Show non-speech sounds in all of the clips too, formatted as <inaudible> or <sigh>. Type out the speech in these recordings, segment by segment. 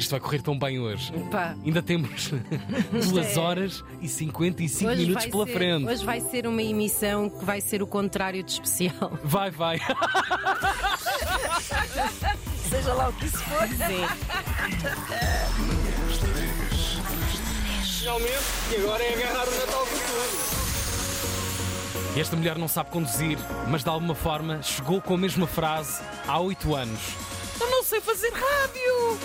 Isto vai correr tão bem hoje. Pá. Ainda temos <laughs> 2 horas e 55 Hoje minutos pela ser- frente. Hoje vai ser uma emissão que vai ser o contrário de especial. <laughs> Vai, vai. <laughs> Seja lá o que isso for. Sim. Finalmente, e agora é agarrar o Natal com tudo. Esta mulher não sabe conduzir, mas de alguma forma chegou com a mesma frase há 8 anos. Fazer rádio!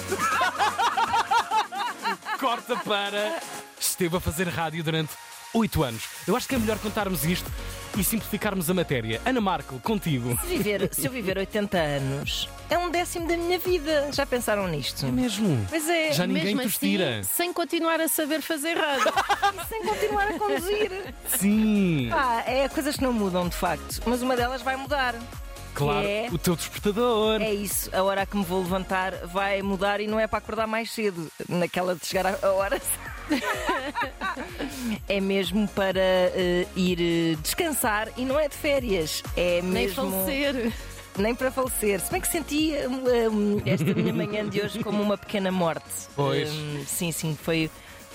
<laughs> Corta para. Esteve a fazer rádio durante 8 anos. Eu acho que é melhor contarmos isto e simplificarmos a matéria. Ana Marco, contigo. Se, viver, se eu viver 80 anos, é um décimo da minha vida. Já pensaram nisto? É mesmo? Pois é. Já ninguém Mesmo te tira. assim, sem continuar a saber fazer rádio. <laughs> Sem continuar a conduzir. Sim, Ah, é coisas que não mudam de facto, mas uma delas vai mudar. Claro. é- O teu despertador. É isso, a hora que me vou levantar vai mudar e não é para acordar mais cedo, naquela de chegar à hora. <laughs> é mesmo para eh, ir eh, descansar e não é de férias, é Nem mesmo falecer. nem para falecer. Se bem que senti eh, um, esta minha manhã de hoje como uma pequena morte. Pois. Hum, sim, sim, foi.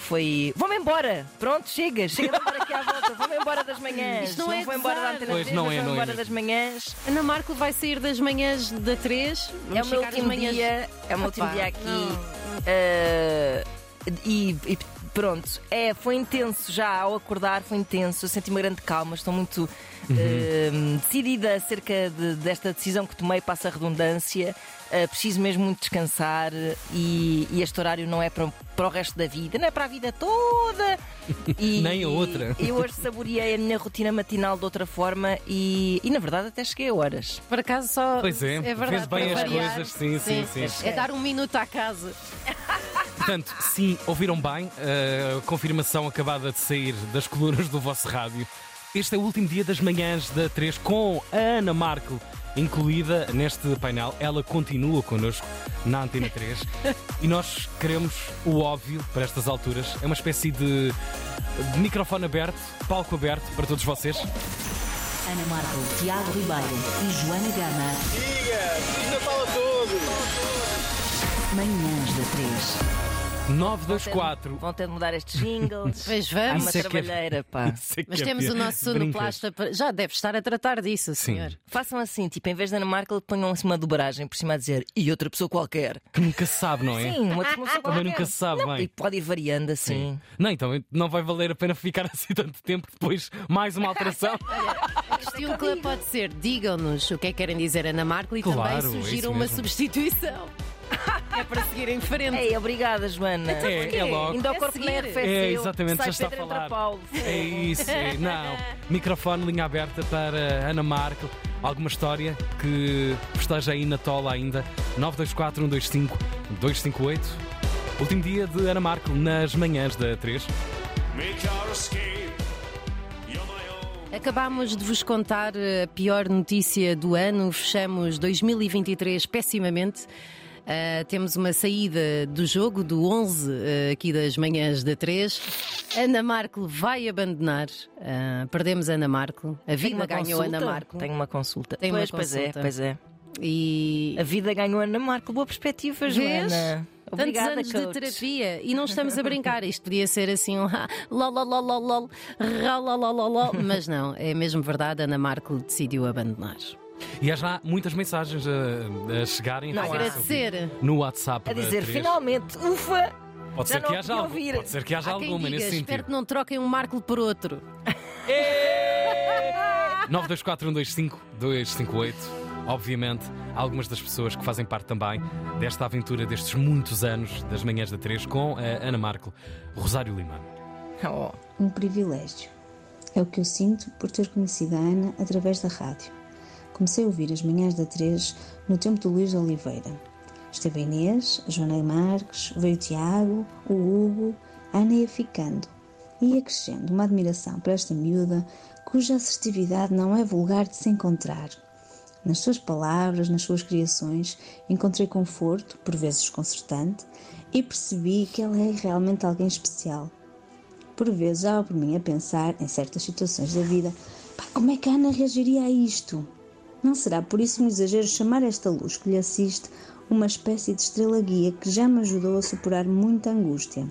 Foi. Vou-me embora! Pronto, chega, chega de aqui à volta, vou-me embora das manhãs. Isto não é vou embora da antena Pois, 3, não mas é, vou não é embora mesmo. das manhãs. Ana Marco vai sair das manhãs da 3. É o meu último dia, é o meu último dia aqui. não. eh, e, e pronto, é, foi intenso já ao acordar, foi intenso. Eu senti uma grande calma, estou muito eh, decidida acerca de- desta decisão que tomei, passa a redundância. Eh, preciso mesmo muito descansar e, e este horário não é para, para o resto da vida, não é para a vida toda. <laughs> E, Nem a outra. <laughs> Eu hoje saboreei a minha rotina matinal de outra forma e, e na verdade até cheguei a horas. Por acaso só. Pois é, é verdade, bem para as variar. coisas, sim, sim, sim. É dar um minuto à casa. Portanto, sim, ouviram bem. A confirmação acabada de sair das colunas do vosso rádio. Este é o último dia das manhãs da 3 com a Ana Marco incluída neste painel. Ela continua connosco na Antena 3 <laughs> e nós queremos o óbvio para estas alturas. É uma espécie de de microfone aberto, palco aberto para todos vocês. Ana Marco, Tiago Ribeiro e Joana Gama. Diga, Feliz Natal a todos. Manhãs da 3. 924. Vão ter de mudar estes jingles. <laughs> Pois Há vamos. uma Isso é que é- trabalheira, pá. Isso é que Mas é temos pior. o nosso Brincas. sonoplasta. para- Já deve estar a tratar disso, Sim. senhor. Façam assim, tipo, em vez da Ana Markel, ponham assim uma dobragem por cima a dizer e outra pessoa qualquer. Que nunca se sabe, não é? Sim, uma outra pessoa qualquer. Também nunca se sabe Não, bem. E pode ir variando assim. Não, então não vai valer a pena ficar <laughs> assim tanto tempo depois mais uma alteração. A questão que pode ser: digam-nos o que é que querem dizer Ana Marco e Claro, também é isso sugiram uma mesmo. substituição. <laughs> é para seguir em frente. Ei, obrigada, Joana. É, é logo. Ainda o É corpo. É, exatamente, Sai já está a Pedro falar. entra Paulo. É isso, é. <laughs> Não. Microfone, linha aberta para Ana Marco. Alguma história que esteja aí na tola ainda? 924 125 258. Último dia de Ana Marco nas manhãs da 3. Make our escape. You're my own. Acabámos de vos contar a pior notícia do ano. Fechamos 2023 pessimamente. Ah, temos uma saída do jogo do 11 ah, aqui das manhãs da 3. Ana Marco vai abandonar. Ah, perdemos Ana Marco. A Tenho vida uma ganhou consulta? Ana Marco. Tenho uma consulta. Tem uma pois, pois é, consulta. pois é. E A vida ganhou Ana Marco. Boa perspectiva, Vês? Joana. Obrigada, Tantos anos coach. de terapia e não estamos a <laughs> brincar. Isto podia ser assim um lol, lol, lol, lol, lol, ra, lol, lol, lol, lol. mas não, é mesmo verdade. Ana Marco decidiu abandonar. E há já muitas mensagens a, a chegarem Não a Agradecer. no WhatsApp. A dizer, 3. finalmente, ufa! Pode já ser, não que haja ouvir. pode ser que haja alguma diga, nesse espero sentido. que não troquem um Marco por outro. 924-125-258. <laughs> Obviamente, algumas das pessoas que fazem parte também desta aventura destes muitos anos das manhãs da 3 com a Ana Marco, Rosário Lima. Oh, um privilégio. É o que eu sinto por ter conhecido a Ana através da rádio. Comecei a ouvir as manhãs da 3 no tempo do Luís Oliveira. Esteve Inês, a Joana Marques, veio o Tiago, o Hugo, a Ana ia ficando. Ia crescendo uma admiração para esta miúda cuja assertividade não é vulgar de se encontrar. Nas suas palavras, nas suas criações, encontrei conforto, por vezes desconcertante, e percebi que ela é realmente alguém especial. Por vezes dava por mim a pensar, em certas situações da vida, como é que a Ana reagiria a isto? Não será por isso um exagero chamar esta luz que lhe assiste uma espécie de estrela guia que já me ajudou a superar muita angústia.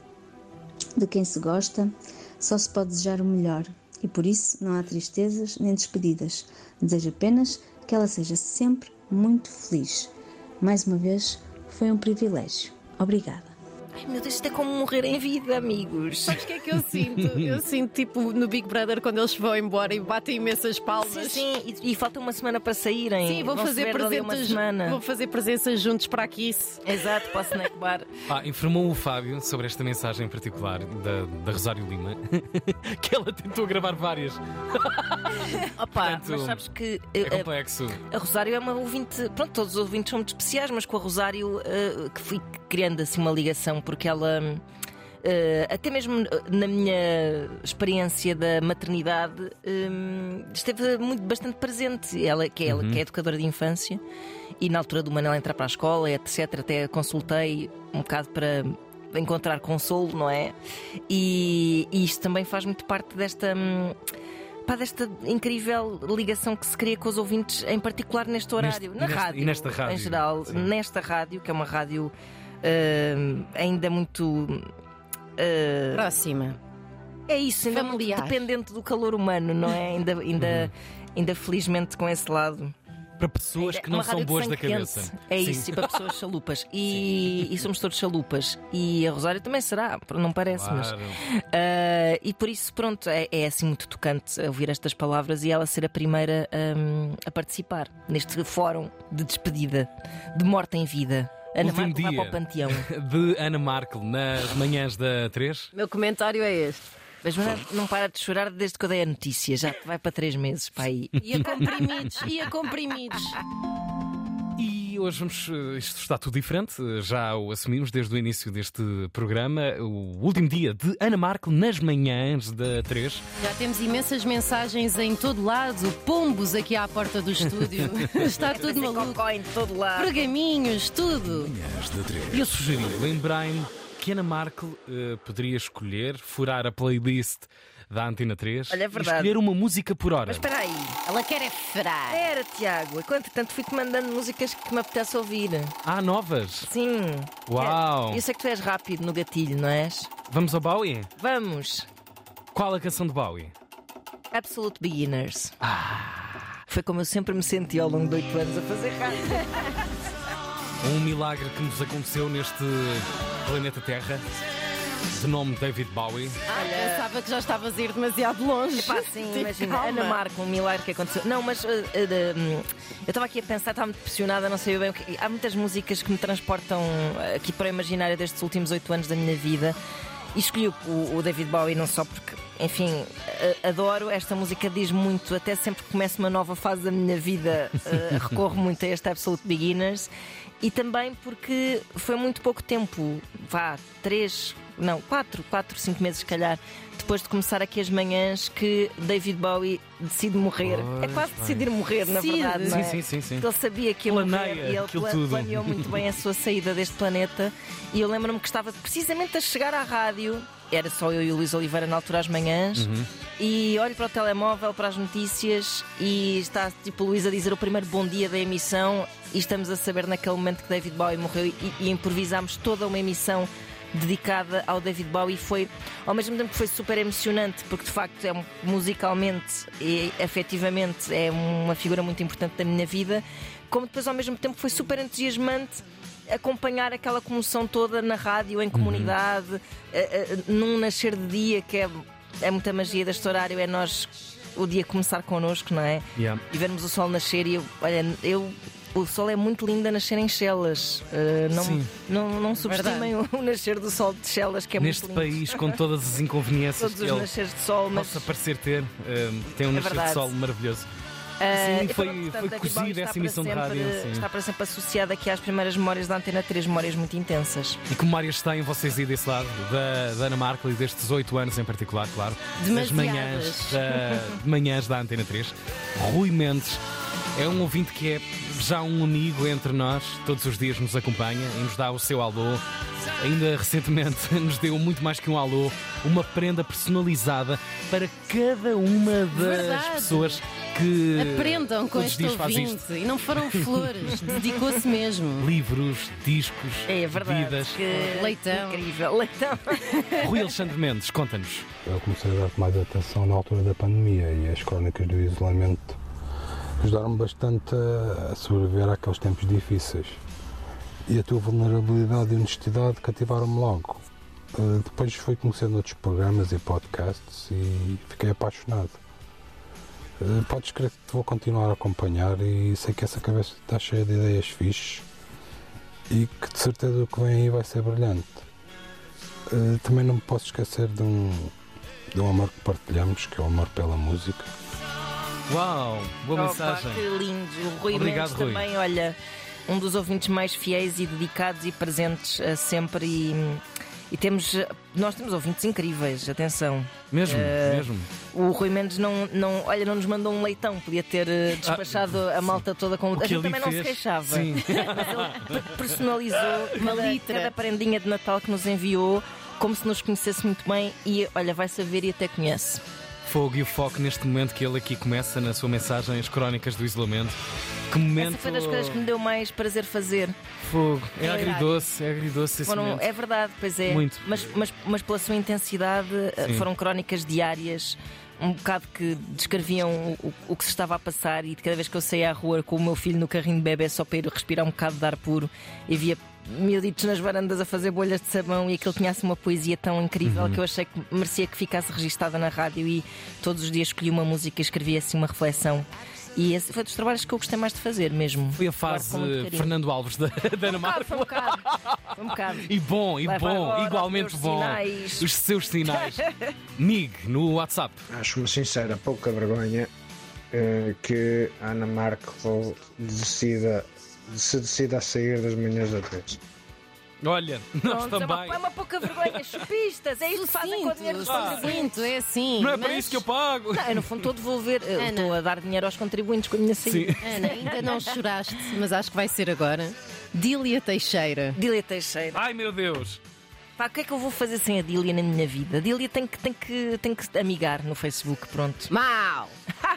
De quem se gosta, só se pode desejar o melhor e por isso não há tristezas nem despedidas. Desejo apenas que ela seja sempre muito feliz. Mais uma vez, foi um privilégio. Obrigada. Ai meu Deus, isto é como morrer em vida, amigos. Sabes o que é que eu sinto? Eu <laughs> sinto tipo no Big Brother quando eles vão embora e batem imensas palmas. Sim, sim, e, e falta uma semana para saírem. Sim, vou fazer a presenças. Vou fazer presenças juntos para a Kiss. Exato, para o snack bar. <laughs> Ah, informou o Fábio sobre esta mensagem em particular da, da Rosário Lima, <laughs> que ela tentou gravar várias. Opa, Portanto, mas sabes que É eh, complexo. a Rosário é uma ouvinte. Pronto, todos os ouvintes são muito especiais, mas com a Rosário eh, que fui criando assim uma ligação, porque ela. eh, até mesmo na minha experiência da maternidade eh, esteve muito bastante presente. Ela que é, ela, que é educadora de infância e na altura do Manel entrar para a escola, etc. Até consultei um bocado para encontrar consolo, não é? E, e isto também faz muito parte desta. hum, pá, desta incrível ligação que se cria com os ouvintes, em particular neste horário, Neste- na neste- rádio, e nesta rádio, em geral, sim. nesta rádio, que é uma rádio hum, ainda muito. hum, Próxima. é isso, ainda muito Familiar. dependente do calor humano, não é? Ainda, <laughs> ainda, ainda felizmente com esse lado. Para pessoas que não são boas da cabeça. quente. É Sim. isso, e para pessoas chalupas. E, e somos todos chalupas. E a Rosário também será, não parece, mas. Claro. Ah, e por isso, pronto, é, é assim muito tocante ouvir estas palavras e ela ser a primeira hum, a participar neste fórum de despedida, de morte em vida. Ana Último Marco vai dia. para o panteão. <laughs> De Ana Markel nas manhãs da 3. Meu comentário é este. Mas não, para de chorar desde que eu dei a notícia, já vai para três meses para aí. Ia comprimidos, ia comprimidos. E hoje vamos. eh, Isto está tudo diferente, eh, já o assumimos desde o início deste programa. O último dia de Ana Markel nas manhãs da 3. Já temos imensas mensagens em todo lado, pombos aqui à porta do estúdio. <laughs> Está tudo maluco. em todo lado. Pergaminhos, tudo. E eu sugeri, lembrei-me que Ana Markel eh, poderia escolher, furar a playlist da Antena 3 Olha, é e verdade. escolher uma música por hora. Mas espera aí, Ela quer é ferar. era Tiago, enquanto tanto fui-te mandando músicas que me apetece ouvir. Ah, novas! Sim. Uau! Eu sei que tu és rápido no gatilho, não és? Vamos ao Bowie? Vamos. Qual a canção de Bowie? Absolute Beginners. Foi como eu sempre me senti ao longo de oito anos a fazer rádio. <laughs> Um milagre que nos aconteceu neste planeta Terra, de nome David Bowie. Ah, pensava que já estavas a ir demasiado longe. Pá, sim, Tipo, imagina, calma. Ana Marca, um milagre que aconteceu. Não, mas uh, uh, hum, eu estava aqui a pensar, estava muito pressionada, não sei bem o que. Há muitas músicas que me transportam uh, aqui para o imaginário destes últimos oito anos da minha vida. E escolhi o, o David Bowie não só porque, enfim, uh, adoro. Esta música diz muito, até sempre que começo uma nova fase da minha vida, uh, <laughs> recorro muito a este Absolute Beginners. E também porque foi muito pouco tempo, vá, três, não, quatro, quatro, cinco meses, se calhar, depois de começar aqui as manhãs, que David Bowie decide morrer. é Pois, quase bem. decidir morrer, na Decide. verdade. não Sim, é? sim, sim, sim. Porque ele sabia que ia Planeia morrer e ele aquilo pla- tudo. planeou muito bem a sua saída deste planeta. E eu lembro-me que estava precisamente a chegar à rádio. Era só eu e o Luís Oliveira na altura às manhãs. Uhum. E olho para o telemóvel, para as notícias e está tipo o Luís a dizer o primeiro bom dia da emissão. E estamos a saber naquele momento que David Bowie morreu e, e improvisámos toda uma emissão dedicada ao David Bowie. Foi ao mesmo tempo que foi super emocionante, porque de facto é musicalmente e afetivamente é uma figura muito importante da minha vida, como depois ao mesmo tempo foi super entusiasmante acompanhar aquela comoção toda na rádio, em comunidade, eh, eh, num nascer de dia que é, é muita magia deste horário, é nós o dia começar connosco, não é? Yeah. E vermos o sol nascer e eu, olha, eu. O sol é muito lindo a nascer em Chelas. Eh, não, Sim. não, não subestimem o, o <laughs> nascer do sol de Chelas, que é Neste muito lindo. país, com todas as inconveniências Todos que os ele nasceres de sol, mas possa parecer ter, eh, tem um É nascer de sol maravilhoso. Ah, Sim, foi- portanto, foi cozida essa emissão de sempre- rádio, sim. Está para sempre associada aqui às primeiras memórias da Antena 3, memórias muito intensas. E que memórias têm vocês aí desse lado, da, da Ana Markel e destes oito anos em particular, claro, das Demasiadas. manhãs da, de manhãs da Antena 3. Rui Mendes é um ouvinte que é já um amigo entre nós, todos os dias nos acompanha e nos dá o seu alô ainda recentemente <laughs> nos deu muito mais que um alô, uma prenda personalizada para cada uma das Verdade. pessoas que Aprendam com este dias faz ouvinte. isto. E não foram <laughs> flores, dedicou-se mesmo. Livros, discos, É verdade. bebidas. Que... Leitão. Incrível. Leitão. <laughs> Rui Alexandre Mendes, conta-nos. Eu comecei a dar mais atenção na altura da pandemia e as crónicas do isolamento ajudaram-me bastante a sobreviver àqueles tempos difíceis. E a tua vulnerabilidade e honestidade cativaram-me logo. Eh, Depois fui conhecendo outros programas e podcasts e fiquei apaixonado. Eh, Podes crer que te vou continuar a acompanhar e sei que essa cabeça está cheia de ideias fixes e que de certeza o que vem aí vai ser brilhante. Eh, Também não me posso esquecer de um, de um amor que partilhamos, que é o amor pela música. Uau, boa Opa, mensagem. que lindo. O Rui Obrigado, Mendes Rui. também, olha, um dos ouvintes mais fiéis e dedicados e presentes eh, sempre. E, e temos, nós temos ouvintes incríveis, atenção. Mesmo, Eh, mesmo. O Rui Mendes não, não, olha, não nos mandou um leitão, podia ter eh, despachado a malta toda com. Ah, O A que gente ele também não se fez. queixava. Sim. Mas ele per- <laughs> personalizou Uma cada, litra. cada prendinha de Natal que nos enviou, como se nos conhecesse muito bem e olha, vai saber e até conhece. Fogo e o foco neste momento que ele aqui começa na sua mensagem, as crónicas do isolamento. Que momento. Essa foi das coisas que me deu mais prazer fazer. Fogo. É É agridoce, é agridoce esse Foram, momento. é verdade, pois é. Muito. Mas, mas, mas pela sua intensidade, eh, Sim. foram crónicas diárias, um bocado que descreviam o, o- o que se estava a passar. E de cada vez que eu saía à rua com o meu filho no carrinho de bebê só para ir respirar um bocado de ar puro e via miuditos nas varandas a fazer bolhas de sabão e aquilo tinha assim uma poesia tão incrível Uhum. que eu achei que merecia que ficasse registada na rádio e todos os dias escolhi uma música e escrevia assim uma reflexão. E esse foi dos trabalhos que eu gostei mais de fazer mesmo. Foi a fase. Fernando Alves da, da Ana Marca. foi um bocado. Foi um bocado. E bom, e vai bom, agora, igualmente os bom. sinais. Os seus sinais. <laughs> Mig, no WhatsApp. Acho uma sincera pouca vergonha eh, que a Ana Marco decida, se decida a sair das manhãs da três. Olha, nós Pronto, é uma- também. É uma pouca vergonha, <laughs> chupistas, é isso que fazem com o dinheiro dos contribuintes. Sinto, é assim. Não é para mas- isso que eu pago. Não, eu no fundo estou a devolver, Ana. estou a dar dinheiro aos contribuintes com a minha saída. Sim. <laughs> Ana, ainda não choraste, mas acho que vai ser agora. Dília Teixeira. Dília Teixeira. Ai meu Deus. Pá, o que é que eu vou fazer sem a Dília na minha vida? A Dília tem que, tem que, tem que amigar no Facebook, pronto. Mau! <laughs>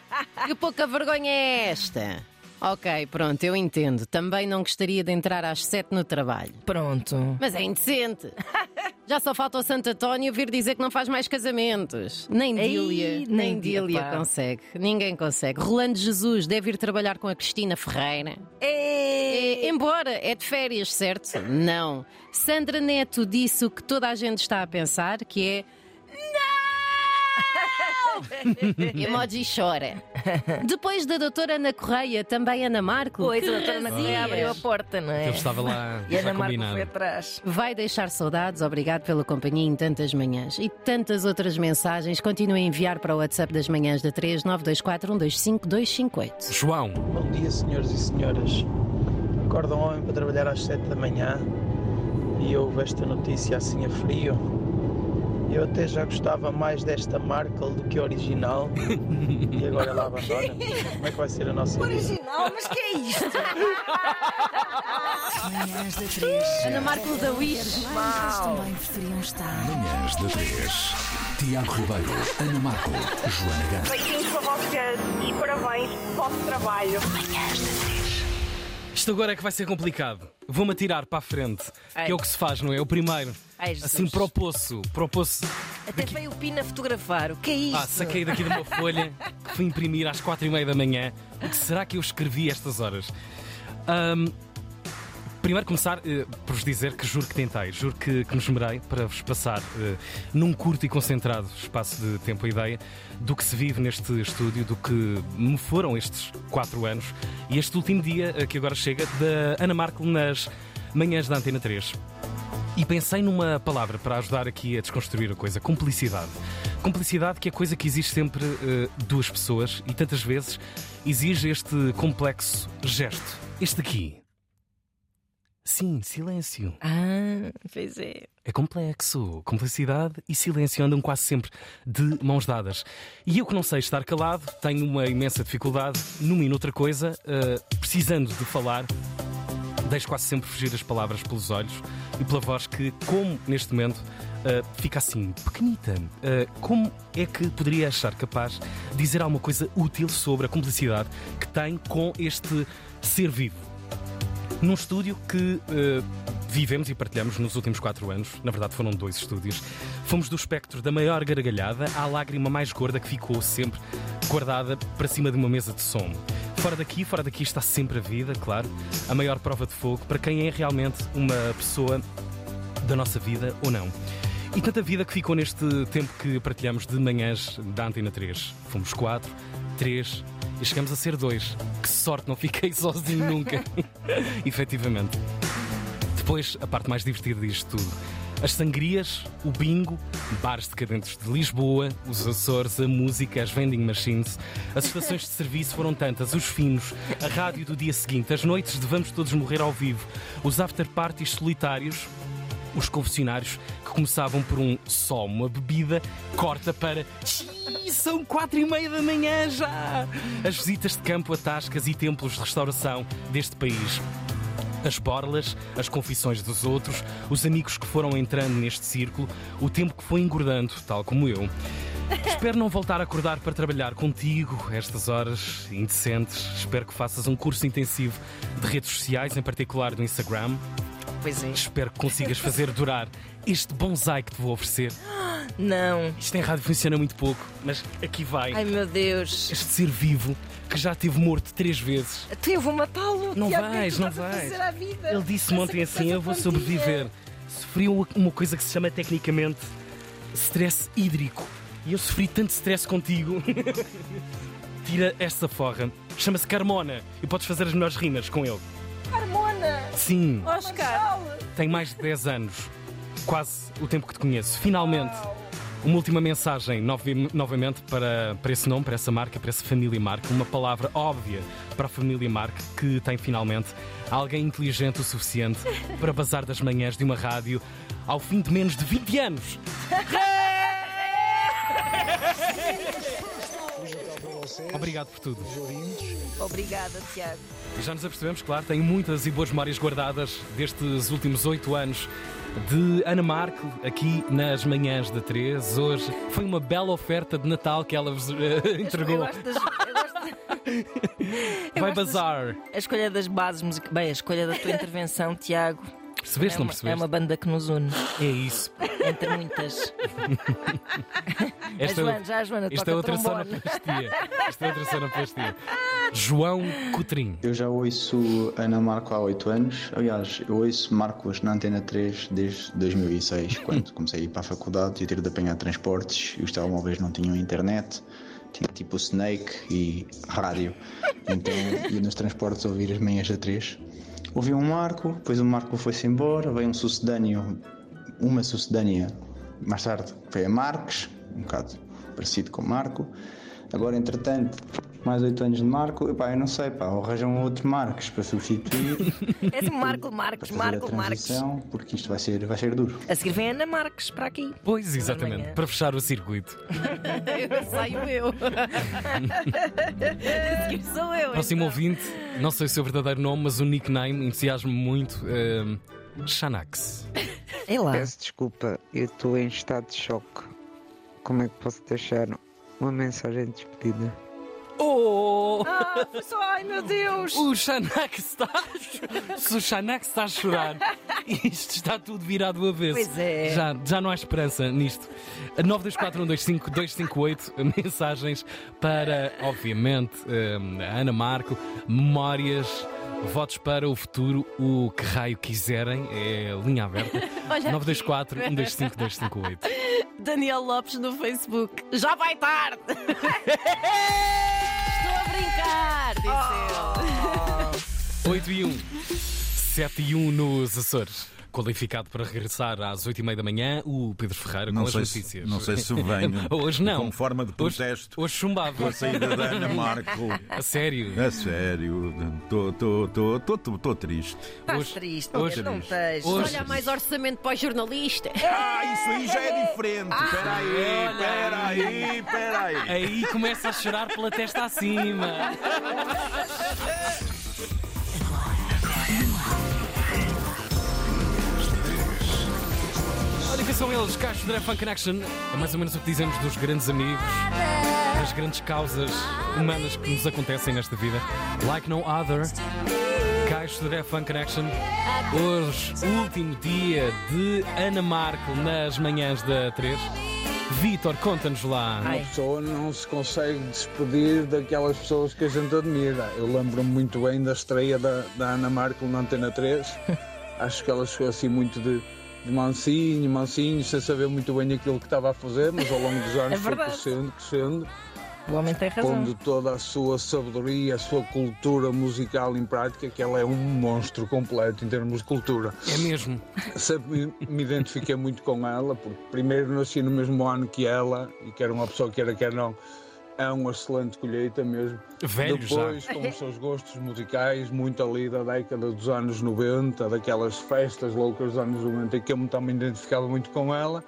Que pouca vergonha é esta? Ok, pronto, eu entendo. Também não gostaria de entrar às sete no trabalho. Pronto. Mas é indecente. <laughs> Já só falta o Santo António vir dizer que não faz mais casamentos. Nem Ei, Dília, nem nem Dília, pá. consegue. Ninguém consegue. Rolando Jesus deve ir trabalhar com a Cristina Ferreira. Ei, É, embora é de férias, certo? Não. Sandra Neto disse o que toda a gente está a pensar, que é. Não! <laughs> Emoji chora. <laughs> Depois da doutora Ana Correia, também Ana Marco. Pois, a doutora Ana Correia abriu a porta, não é? Eu estava lá E Ana Marco foi atrás. Vai deixar saudades, obrigado pela companhia em tantas manhãs. E tantas outras mensagens, continue a enviar para o WhatsApp das manhãs da 3 924 125 258. João, Bom dia, senhores e senhoras. Acorda um homem para trabalhar às 7 da manhã e houve esta notícia assim a frio. Eu até já gostava mais desta Markle do que a original <laughs> e agora ela abandona. Como é que vai ser a nossa vida? Original, mas que é isto? Manhãs da 3. Ana Marco da Wish. Eles também preferiam estar. Manhãs da 3. Tiago Ribeiro, Ana Marco, Joana Gama. Beijinhos para vocês e parabéns pelo vosso trabalho. isto agora é que vai ser complicado. Vou-me atirar para a frente, Ai. que é o que se faz, não é? O primeiro. Ai, Jesus. Assim para o poço. Para o poço. Até veio o Pina fotografar. O que é isto? Ah, saquei daqui de uma <laughs> folha que fui imprimir às quatro e meia da manhã. O que será que eu escrevi estas horas? Ahm, primeiro começar eh, por vos dizer que juro que tentei, juro que, que nos merei para vos passar eh, num curto e concentrado espaço de tempo a ideia do que se vive neste estúdio, do que me foram estes quatro anos e este último dia eh, que agora chega da Ana Marco nas manhãs da Antena 3. E pensei numa palavra para ajudar aqui a desconstruir a coisa: cumplicidade. Cumplicidade que é coisa que exige sempre eh, duas pessoas e tantas vezes exige este complexo gesto. Este aqui. Sim, silêncio. Ah, pois é. É complexo. Cumplicidade e silêncio andam quase sempre de mãos dadas. E eu que não sei estar calado, tenho uma imensa dificuldade numa e noutra coisa, eh, precisando de falar, Deixo quase sempre fugir as palavras pelos olhos e pela voz que, como neste momento, uh, fica assim, pequenita. Uh, como é que poderia achar capaz de dizer alguma coisa útil sobre a cumplicidade que tem com este ser vivo? Num estúdio que uh, vivemos e partilhamos nos últimos quatro anos, na verdade foram dois estúdios, fomos do espectro da maior gargalhada à lágrima mais gorda que ficou sempre guardada para cima de uma mesa de som. Fora daqui, fora daqui está sempre a vida, claro, a maior prova de fogo para quem é realmente uma pessoa da nossa vida ou não. E tanta vida que ficou neste tempo que partilhamos de manhãs da Antena 3. Fomos quatro, três e chegamos a ser dois. Que sorte, não fiquei <laughs> sozinho nunca. <laughs> Efetivamente. Depois, a parte mais divertida disto tudo. As sangrias, o bingo, bares decadentes de Lisboa, os Açores, a música, as vending machines, as estações de serviço foram tantas, os finos, a rádio do dia seguinte, as noites de Vamos Todos Morrer ao Vivo, os after parties solitários, os confessionários que começavam por um só uma bebida, corta para "Xiii, são quatro e meia da manhã já! As visitas de campo a tascas e templos de restauração deste país. As borlas, as confissões dos outros, os amigos que foram entrando neste círculo, o tempo que foi engordando, tal como eu. Espero não voltar a acordar para trabalhar contigo estas horas indecentes. Espero que faças um curso intensivo de redes sociais, em particular do Instagram. Pois é. Espero que consigas fazer durar este bonsai que te vou oferecer. <gasps> Não. Isto em rádio funciona muito pouco, mas aqui vai. Ai meu Deus. Este ser vivo que já teve morto três vezes. Tu eu vou matá-lo. Não vais, não vais. Ele disse-me Essa ontem assim: eu vou sobreviver. Sofri uma uma coisa que se chama tecnicamente stress hídrico. E eu sofri tanto stress contigo. <laughs> Tira esta forra. Chama-se Carmona e podes fazer as melhores rimas com ele. Carmona. Sim, Oscar. tem mais de 10 anos. Quase o tempo que te conheço. Finalmente. Uma última mensagem, novamente, para, para esse nome, para essa marca, para essa família marca. Uma palavra óbvia para a família marca que tem finalmente alguém inteligente o suficiente <laughs> para bazar das manhãs de uma rádio ao fim de menos de 20 anos. <laughs> <laughs> Obrigado por tudo. Obrigada, Tiago. E já nos apercebemos, claro, tenho muitas e boas memórias guardadas destes últimos oito anos de Ana Marco aqui nas manhãs da 3. Hoje foi uma bela oferta de Natal que ela vos Eu entregou. Vai das- bazar. A escolha das bases musicais. Bem, a escolha da tua <laughs> intervenção, Tiago. Percebeste, é não uma, percebeste? É uma banda que nos une, É isso. Entre muitas. Esta, a Joana, já a Joana esta toca é outra trombone. sonoplastia. Esta é outra sonoplastia. João Coutrinho. Eu já ouço Ana Marco há 8 anos. Aliás, eu ouço Marcos na Antena 3 desde 2006, quando comecei a ir para a faculdade e ter de apanhar transportes e os telemóveis não tinham internet. Tinha tipo Snake e rádio. Então ia nos transportes ouvir as manhãs da 3. Ouvi um Marco, depois o Marco foi-se embora, veio um sucedâneo, uma sucedânea mais tarde foi a Marques, um bocado parecido com Marco. Agora, entretanto, mais 8 anos de Marco, epá, eu não sei, pá, ou arranjam outro Marcos para substituir. <laughs> É assim, Marco Marcos, fazer Marco Marcos. transição, porque isto vai ser, vai ser duro. A seguir vem Ana Marques para aqui. Pois, exatamente. Para fechar o circuito. <laughs> Eu saio eu. <laughs> A seguir sou eu. Próximo então. ouvinte, não sei o seu verdadeiro nome, mas o nickname entusiasma-me muito. ehm, Xanax. É lá. Peço desculpa, eu estou em estado de choque. Como é que posso deixar uma mensagem de despedida? Oh! Ah, só, ai meu Deus! O Xanax está. Se o Xanax está a chorar, isto está tudo virado a vez. Pois é. Já, já não há esperança nisto. 924-125-258 mensagens para, obviamente, hum, a Ana Marco, memórias. Votos para o futuro, o que raio quiserem, é linha aberta. <laughs> Olha 924 125 258. Daniel Lopes no Facebook. Já vai tarde! <laughs> Estou a brincar, disse ele. 8 e 1. 7 e 1 nos Açores. Qualificado para regressar às 8 e meia da manhã, o Pedro Ferreira Não com as se- notícias. não sei se venho <laughs> Hoje não. como forma de Hoje- protesto. Hoje, chumbava. Com a saída da Ana <laughs> Marco. A sério? A sério. Estou triste. Estás Hoje- triste, hoje- não tens. hoje- Olha, mais orçamento para os jornalistas. Ah, isso aí já é <laughs> diferente. Espera aí, espera aí, espera aí. Aí começa a chorar pela testa acima. São eles, Caixo de Fun Connection. É mais ou menos o que dizemos dos grandes amigos, das grandes causas humanas que nos acontecem nesta vida. Like no other. Caixo de Fun Connection. Hoje, último dia de Ana Marco nas manhãs da 3. Vitor, conta-nos lá. Uma pessoa não se consegue despedir daquelas pessoas que a gente admira. Eu lembro-me muito bem da estreia da, da Ana Marco na Antena 3. <laughs> Acho que ela chegou assim muito de, de mansinho, mansinho, sem saber muito bem aquilo que estava a fazer, mas ao longo dos <laughs> anos É foi crescendo, crescendo. O homem tem razão. Pondo toda a sua sabedoria, a sua cultura musical em prática, que ela é um monstro completo em termos de cultura. É mesmo. Sempre me, me identifiquei muito com ela, porque primeiro nasci no mesmo ano que ela, e que era uma pessoa que era quer não, é uma excelente colheita mesmo. Velho Depois, já. com os seus gostos musicais, muito ali da década dos anos 90, daquelas festas loucas dos anos 90, em que eu me também identificava muito com ela.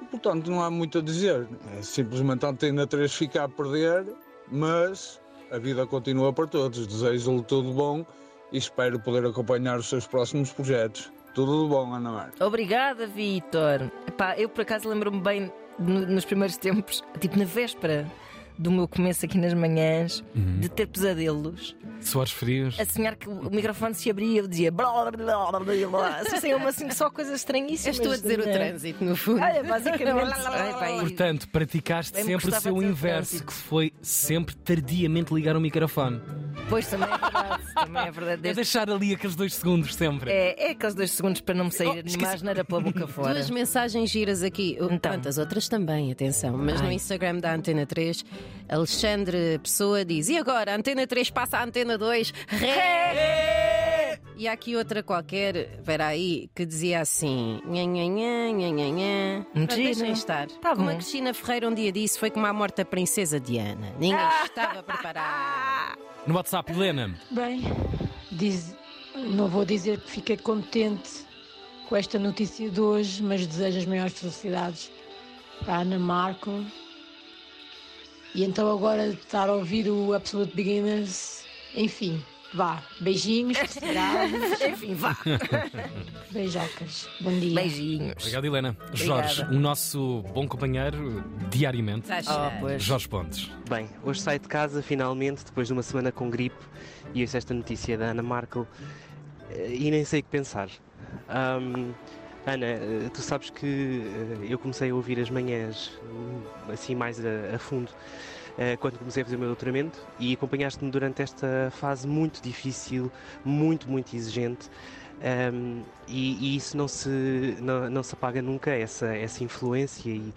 E, portanto, não há muito a dizer. É simplesmente a Antena 3 fica a perder, mas a vida continua para todos. Desejo-lhe tudo bom e espero poder acompanhar os seus próximos projetos. Tudo de bom, Ana Marta. Obrigada, Vitor. Eu por acaso lembro-me bem no- nos primeiros tempos, tipo na véspera do meu começo aqui nas manhãs, Uhum. de ter pesadelos, Suores frios. a sonhar que o microfone se abria e eu dizia blá blá blá blá blá. Assim, saiam assim, só coisas estranhíssimas. Eu estou a dizer o trânsito, no fundo. Olha, basicamente. <laughs> Ai, e- Portanto, praticaste Bem sempre o seu inverso, trânsito. que foi sempre tardiamente ligar o microfone. Pois também é verdade. Também é verdade. É deixar ali aqueles dois segundos sempre. É, é aqueles dois segundos para não me sair Oh, mais nada pela boca fora. Duas mensagens giras aqui. Quantas outras também, atenção. Mas no Ai. Instagram da Antena 3, Alexandre Pessoa diz: E agora? A Antena 3 passa a Antena 2. Ré! E há aqui outra qualquer, espera aí, que dizia assim: nha, nha, nha, nha, nha, nha. Muito Pronto, deixem estar. Tá Como bom. a Cristina Ferreira um dia disse, foi como a morte da Princesa Diana. Ninguém Ah! estava preparado. No WhatsApp, Helena. Bem, diz- não vou dizer que fiquei contente com esta notícia de hoje, mas desejo as maiores felicidades para a Ana Marco. E então agora de estar a ouvir o Absolute Beginners, enfim, vá, beijinhos. <laughs> Enfim, vá. <laughs> Beijocas, bom dia. Beijinhos. Obrigado, Helena. Obrigada. Jorge, o nosso bom companheiro diariamente. Tá cheio. Oh, pois. Jorge Pontes. Bem, hoje saio de casa finalmente, depois de uma semana com gripe, e ouço esta notícia da Ana Markel eh, e nem sei o que pensar. Ahm, Ana, eh, tu sabes que eh, eu comecei a ouvir as manhãs hum, assim mais a, a fundo eh, quando comecei a fazer o meu doutoramento e acompanhaste-me durante esta fase muito difícil, muito, muito exigente. Um, e, e isso não se, não, não se apaga nunca, essa, essa influência e,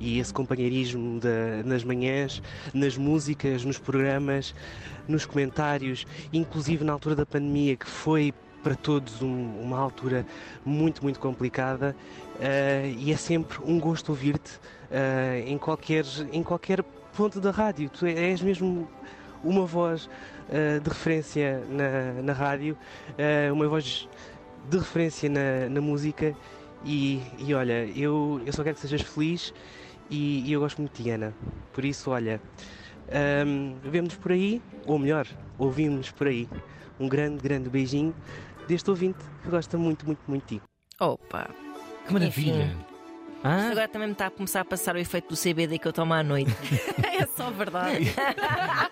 e esse companheirismo nas manhãs, nas músicas, nos programas, nos comentários, inclusive na altura da pandemia, que foi para todos um- uma altura muito, muito complicada. uh, e é sempre um gosto ouvir-te uh, em, qualquer, em qualquer ponto da rádio. Tu és mesmo uma voz uh, de referência na, na rádio, uma voz de referência na, na música. E, e olha, eu, eu só quero que sejas feliz e, e eu gosto muito de Ana. Por isso, olha, um, vemos por aí, ou melhor, ouvimos por aí. Um grande, grande beijinho deste ouvinte que gosta muito, muito, muito de ti. Opa. Que maravilha. Enfim. Hã? Agora também me está a começar a passar o efeito do CBD que eu tomo à noite. <laughs> é só verdade.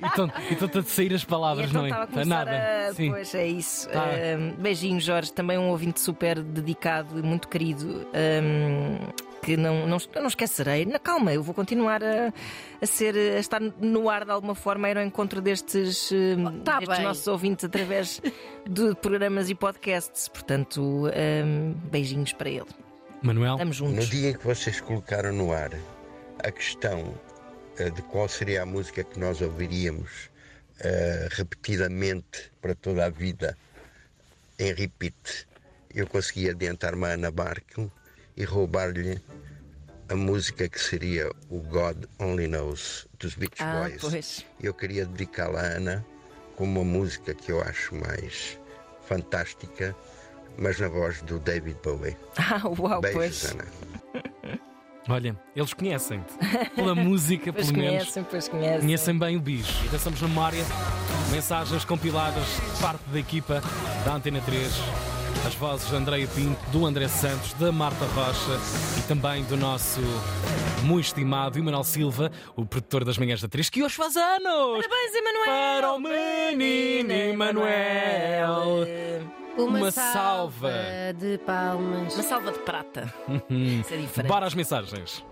Então, então a sair as palavras, então não é? estava a Para começar nada. a... Sim. Pois é isso. Tá. Um, beijinho, Jorge. Também um ouvinte super dedicado e muito querido. um, que não, não, eu não esquecerei. Na calma, eu vou continuar a, a ser, a estar no ar de alguma forma, a ir ao encontro destes, um, tá destes nossos ouvintes através <laughs> de programas e podcasts. Portanto, um, beijinhos para ele. Manuel? Estamos No juntos. dia em que vocês colocaram no ar a questão eh, de qual seria a música que nós ouviríamos eh, repetidamente para toda a vida, em repeat, eu consegui adiantar-me a Ana Markel e roubar-lhe a música que seria o God Only Knows dos Beach Ah, Boys. pois. Eu queria dedicá-la à Ana como uma música que eu acho mais fantástica, mas na voz do David Bowie. <laughs> Ah, uau, Beijos, pois. Ana. <laughs> Olha, eles conhecem-te. <laughs> Pela música, Pois pelo menos. conhecem, pois conhecem. Conhecem bem o bicho. E deixamos na memória mensagens compiladas de parte da equipa da Antena 3 As vozes de Andréia Pinto, do André Santos, da Marta Rocha e também do nosso muito estimado Emanuel Silva, o produtor das manhãs da 3, que hoje faz anos! Parabéns, Emanuel! Para o menino Emanuel! Uma, Uma salva, salva. de palmas. Uma salva de prata. Isso é diferente. Bora às mensagens.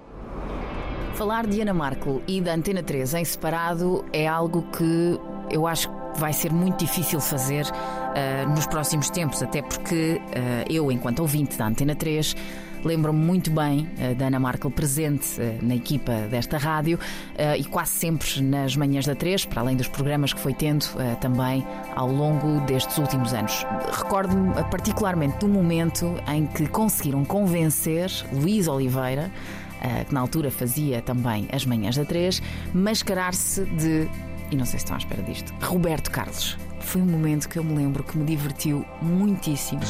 Falar de Ana Marco e da Antena 3 em separado é algo que eu acho que vai ser muito difícil fazer ah, nos próximos tempos, até porque ah, eu, enquanto ouvinte da Antena 3, lembro-me muito bem ah, da Ana Marco presente ah, na equipa desta rádio ah, e quase sempre nas manhãs da 3, para além dos programas que foi tendo também ao longo destes últimos anos. Recordo-me particularmente do momento em que conseguiram convencer Luís Oliveira uh, que na altura fazia também as manhãs da 3, mascarar-se de, e não sei se estão à espera disto, Roberto Carlos. Foi um momento que eu me lembro que me divertiu muitíssimo.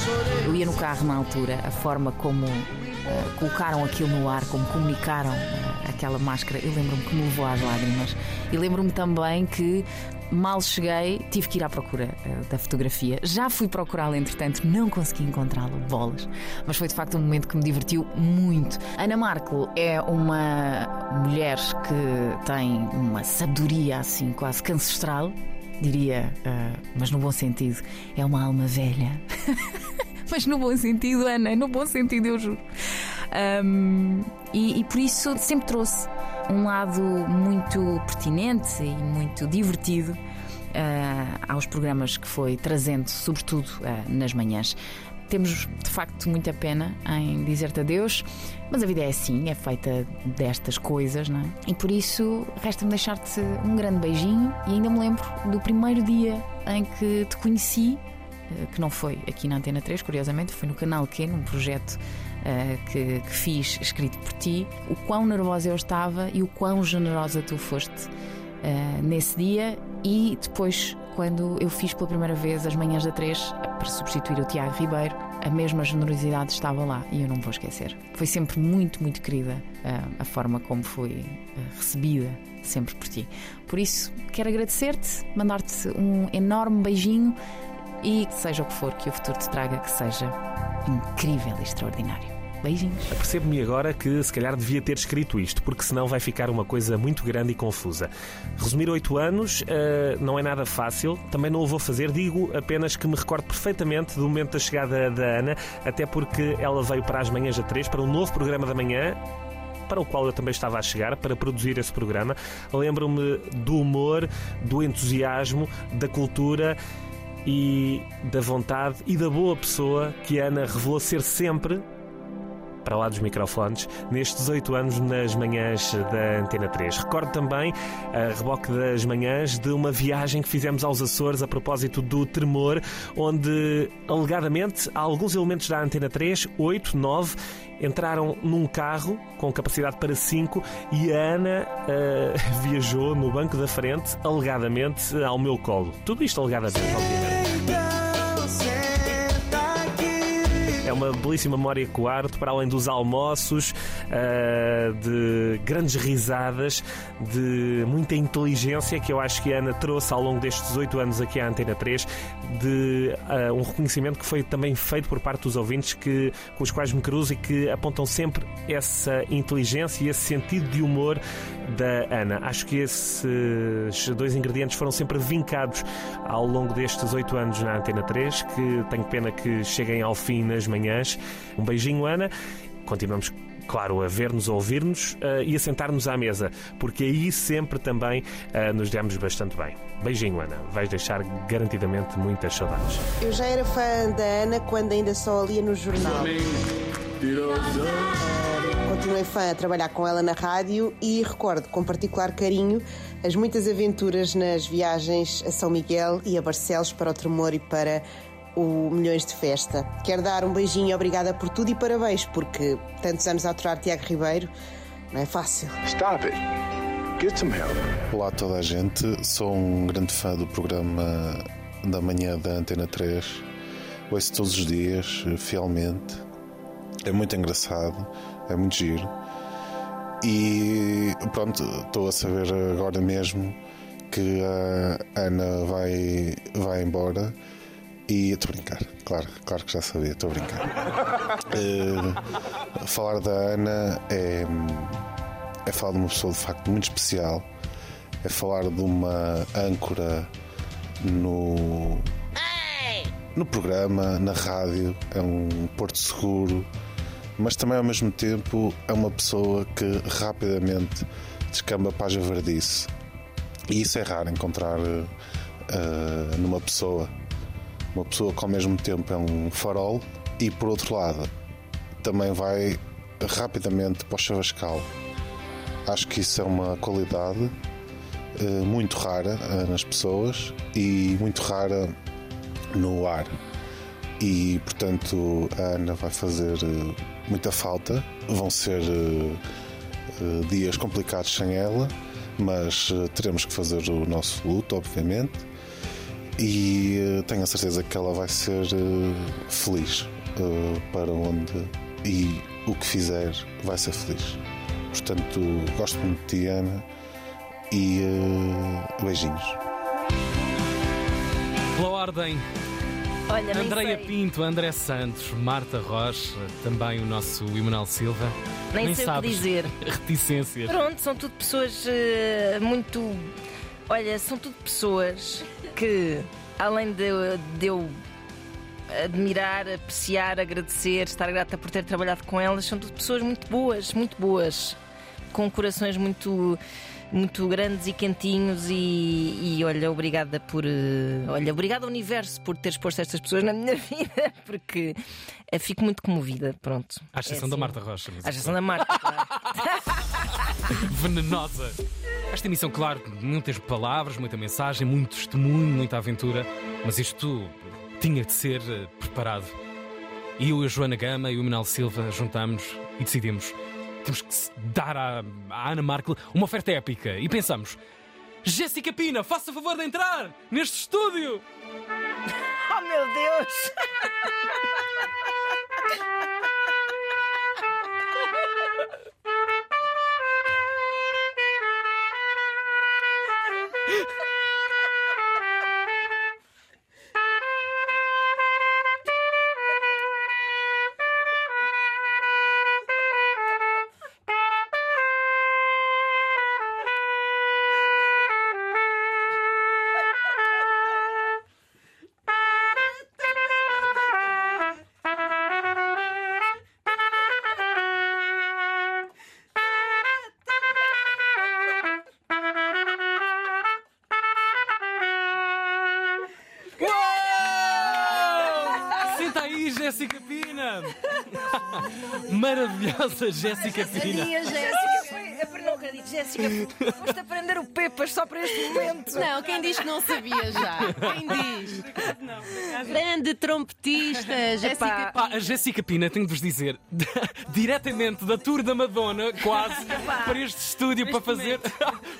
Eu ia no carro na altura, a forma como uh, colocaram aquilo no ar, como comunicaram uh, aquela máscara, eu lembro-me que me levou às lágrimas. E lembro-me também que mal cheguei, tive que ir à procura uh, da fotografia. Já fui procurá-la, entretanto, não consegui encontrá-la, bolas. Mas foi de facto um momento que me divertiu muito. Ana Markel é uma mulher que tem uma sabedoria assim, quase que ancestral, diria, uh, mas no bom sentido. É uma alma velha. <laughs> mas no bom sentido, Ana, no bom sentido, eu juro. Um, e, e por isso sempre trouxe um lado muito pertinente e muito divertido uh, aos programas que foi trazendo, sobretudo uh, nas manhãs. Temos de facto muita pena em dizer-te adeus, mas a vida é assim, é feita destas coisas, não é? E por isso resta-me deixar-te um grande beijinho e ainda me lembro do primeiro dia em que te conheci, uh, que não foi aqui na Antena 3, curiosamente, foi no canal Q, num projeto Uh, que, que, fiz escrito por ti, o quão nervosa eu estava e o quão generosa tu foste uh, nesse dia e depois, quando eu fiz pela primeira vez as manhãs da 3 para substituir o Tiago Ribeiro, a mesma generosidade estava lá e eu não vou esquecer. Foi sempre muito, muito querida uh, a forma como fui recebida sempre por ti. Por isso, quero agradecer-te, mandar-te um enorme beijinho e seja o que for que o futuro te traga, que seja incrível e extraordinário. Beijinhos. Percebo-me agora que se calhar devia ter escrito isto, porque senão vai ficar uma coisa muito grande e confusa. Resumir oito anos uh, não é nada fácil, também não o vou fazer, digo apenas que me recordo perfeitamente do momento da chegada da Ana, até porque ela veio para as manhãs a três, para um novo programa da manhã, para o qual eu também estava a chegar para produzir esse programa. Lembro-me do humor, do entusiasmo, da cultura e da vontade e da boa pessoa que a Ana revelou ser sempre para lá dos microfones, nestes oito anos nas manhãs da Antena 3. Recordo também, a reboque das manhãs, de uma viagem que fizemos aos Açores a propósito do tremor, onde, alegadamente, alguns elementos da Antena 3, 8, 9, entraram num carro com capacidade para 5 e a Ana uh, <laughs> viajou no banco da frente, alegadamente, ao meu colo. Tudo isto alegadamente, obviamente. Uma belíssima memória quarto, para além dos almoços, uh, de grandes risadas, de muita inteligência que eu acho que a Ana trouxe ao longo destes oito anos aqui à Antena 3, de uh, um reconhecimento que foi também feito por parte dos ouvintes que, com os quais me cruzo e que apontam sempre essa inteligência e esse sentido de humor da Ana. Acho que esses dois ingredientes foram sempre vincados ao longo destes oito anos na Antena 3, que tenho pena que cheguem ao fim nas manhãs. Um beijinho, Ana. Continuamos claro, a ver-nos, a ouvir-nos uh, e a sentar-nos à mesa, porque aí sempre também uh, nos demos bastante bem. Beijinho, Ana. Vais deixar garantidamente muitas saudades. Eu já era fã da Ana quando ainda só lia no jornal. Continuei fã a trabalhar com ela na rádio e recordo com particular carinho as muitas aventuras nas viagens a São Miguel e a Barcelos para o Tremor e para o Milhões de Festa. Quero dar um beijinho, obrigada por tudo e parabéns, porque tantos anos a aturar Tiago Ribeiro não é fácil. Stop it. Get some help. Olá toda a gente, sou um grande fã do programa da manhã da Antena 3. Ouço todos os dias, fielmente. É muito engraçado, é muito giro. E pronto, estou a saber agora mesmo que a Ana vai, vai embora E estou a brincar, claro, claro que já sabia, estou a brincar. <laughs> Eh, falar da Ana é, é falar de uma pessoa de facto muito especial, é falar de uma âncora no, no programa, na rádio, é um porto seguro, mas também ao mesmo tempo é uma pessoa que rapidamente descamba para a javardice. E isso é raro encontrar eh, numa pessoa. Uma pessoa que ao mesmo tempo é um farol e por outro lado também vai rapidamente para o chavascal. Acho que isso é uma qualidade eh, muito rara eh, nas pessoas e muito rara no ar. E portanto a Ana vai fazer eh, muita falta. Vão ser dias complicados sem ela, mas teremos que fazer o nosso luto, obviamente. E tenho a certeza que ela vai ser feliz para onde e o que fizer vai ser feliz. Portanto, gosto muito de ti, Ana, e eh, beijinhos. Pela ordem, Olha, nem Andreia. Pinto, André Santos, Marta Rocha, também o nosso Emanuel Silva. Nem sei o que sabes dizer. <laughs> Reticências. Pronto, são tudo pessoas eh, muito. Olha, são tudo pessoas que, além de, de eu admirar, apreciar, agradecer, estar grata por ter trabalhado com elas, são tudo pessoas muito boas, muito boas, com corações muito. Muito grandes e quentinhos, e, e olha, obrigada por. eh, Olha, obrigada ao universo por teres posto estas pessoas na minha <laughs> vida, porque eh, fico muito comovida. Pronto. À exceção É da assim. Marta Rocha. mas À exceção da Marta, claro. <laughs> venenosa. Esta emissão, claro, muitas palavras, muita mensagem, muito testemunho, muita aventura, mas isto tinha de ser eh, preparado. E eu e a Joana Gama e o Minal Silva juntámos e decidimos temos que dar à, à Ana Markel uma oferta épica. E pensamos: Jéssica Pina, faça favor de entrar neste estúdio! <laughs> Oh meu Deus! <laughs> Maravilhosa Jéssica Pina! Sabia, Jéssica, foi. Eu não acredito, Jéssica, foste aprender o Pepas só para este momento. Não, quem diz que não sabia já? Quem diz? Grande trompetista, Jéssica. Pá, a Jéssica Pina, tenho de vos dizer, <laughs> diretamente da tour da Madonna, quase, para este estúdio para fazer,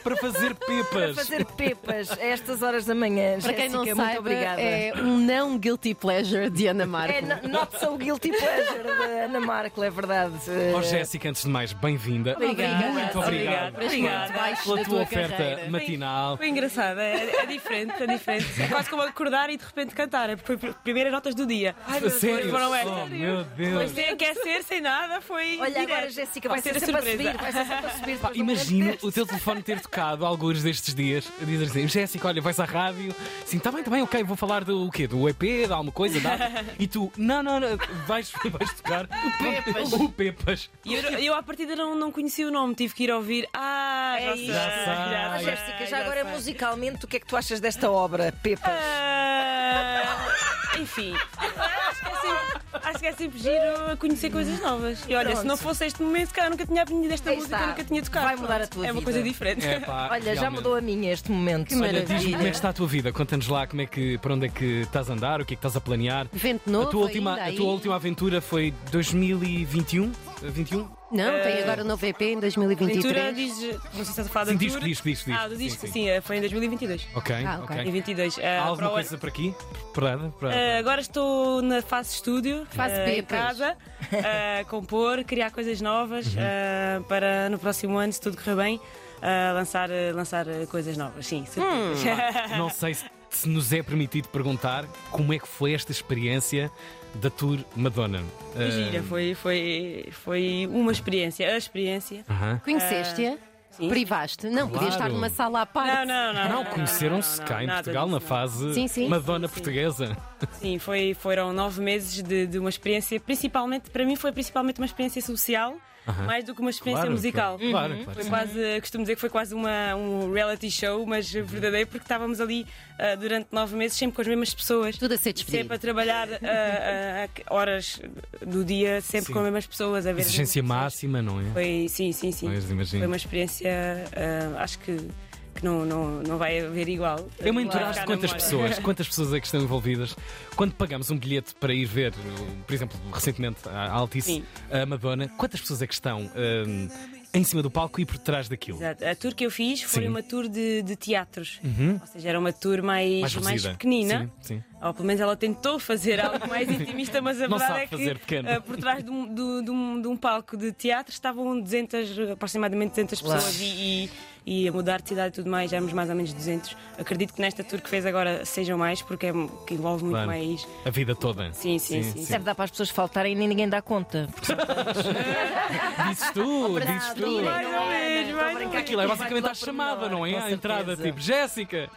para fazer <laughs> Para pepas. fazer Pepas a estas horas da manhã. Para quem não muito saiba, obrigada. é um não guilty pleasure de Ana Marco. É not so guilty pleasure da Ana Marco, é verdade. Oh, Jéssica, antes de mais, bem-vinda. Obrigada. Muito obrigado. Obrigada. Obrigada. Baixo Pela tua tua oferta carreira. matinal. Foi engraçado, é, é diferente, é diferente. É quase como acordar e de repente cantar, é porque foi primeiras notas do dia. Ai, meu Sério? Deus, foram Oh, estas. meu Deus. Foi sem aquecer, sem nada, foi. Olha, direto. agora, Jéssica, vai, ser, a sempre a surpresa. subir. Vai ser sempre a subir. Momento o teu telefone ter tocado alguns destes dias a dizer assim: Jéssica, olha, vais à rádio, sim, está bem, está bem, ok, vou falar do o quê? Do EP, de alguma coisa, data. E tu, não, não, não, vais, <laughs> vais tocar Pepas. o Pepas. E eu, eu à partida não, não conhecia o nome, tive que ir ouvir. Ah, É já isso. Já sei. Ah, sei, Jéssica, já agora sei. musicalmente, o que é que tu achas desta obra, Pepas? Ah, enfim, <laughs> acho que, é sempre, acho que é sempre giro conhecer coisas novas. E olha, Pronto. se não fosse este momento, se calhar nunca tinha aprendido esta Aí música, está. nunca tinha tocado. Vai mudar Pronto, a tua É uma vida. coisa diferente. É, pá, Olha, já realmente. mudou a minha este momento. Olha, diz-me como é que está a tua vida, conta-nos lá como é que, para onde é que estás a andar, o que é que estás a planear. Vento novo a tua última, a tua última aventura foi 2021? 21? Não, tem agora o novo EP em Aventura 2023. diz. Não sei se estás a falar da Sim, tour. disco, disco, disco, disco. Ah, do Sim, disco, sim. sim, eh, foi em 2022. Ok, Ah, ok. ok. Em 22. Há eh, alguma para o ano- coisa por aqui? Preparada? Para- Eh, agora estou na fase estúdio, Fase eh, em Pepas. casa, a <laughs> compor, criar coisas novas Uhum. eh, para no próximo ano, se tudo correr bem, eh, lançar, eh, lançar eh, coisas novas. Sim, Hum. surpresas. Não sei se se nos é permitido perguntar como é que foi esta experiência da Tour Madonna. Foi gira, foi, foi, foi uma experiência, a experiência. Aham. Conheceste-a? sim. Privaste? Não, Claro. podias estar numa sala à parte. Não, não, não. Não, conheceram-se cá em Portugal disso, na fase Sim, sim. Madonna portuguesa. Sim, foi, foram nove meses de, de uma experiência, principalmente, para mim foi principalmente uma experiência social, Mais do que uma experiência Claro, musical. claro, claro, Uhum. claro Foi quase, costumo dizer que foi quase uma, um reality show, mas verdadeiro, porque estávamos ali ah, durante nove meses sempre com as mesmas pessoas. Tudo a ser despedido. Sempre a trabalhar ah, ah, horas do dia, sempre Sim. com as mesmas pessoas, a ver. Exigência máxima, não é? Foi, sim, sim, sim. Imagino. Foi uma experiência, acho que, que não, não, não vai haver igual. Vai enturaste ficar na quantas pessoas, <laughs> quantas pessoas é que estão envolvidas. Quando pagamos um bilhete para ir ver, por exemplo, recentemente a Altice, Sim. a Madonna, quantas pessoas é que estão hum, em cima do palco e por trás daquilo? Exato. A tour que eu fiz foi Sim. uma tour de, de teatros. Uhum. Ou seja, era uma tour mais, Mais mais, pequenina. Sim, sim. Ou pelo menos ela tentou fazer algo mais intimista, mas a Não verdade sabe é que fazer pequeno. eh, por trás de um, do- de um- de um palco de teatro estavam 200, aproximadamente 200 Uau. pessoas e, e, e a mudar de cidade e tudo mais, éramos mais ou menos 200. Acredito que nesta tour que fez agora sejam mais, porque é, que envolve muito Claro. mais. A vida toda. Sim, sim, sim. Deve dar para as pessoas faltarem e nem ninguém dá conta. <laughs> Dizes tu, dizes tu. Mais ou menos, mais ou menos. Aquilo é basicamente a chamada, não é? A entrada, tipo, Jéssica,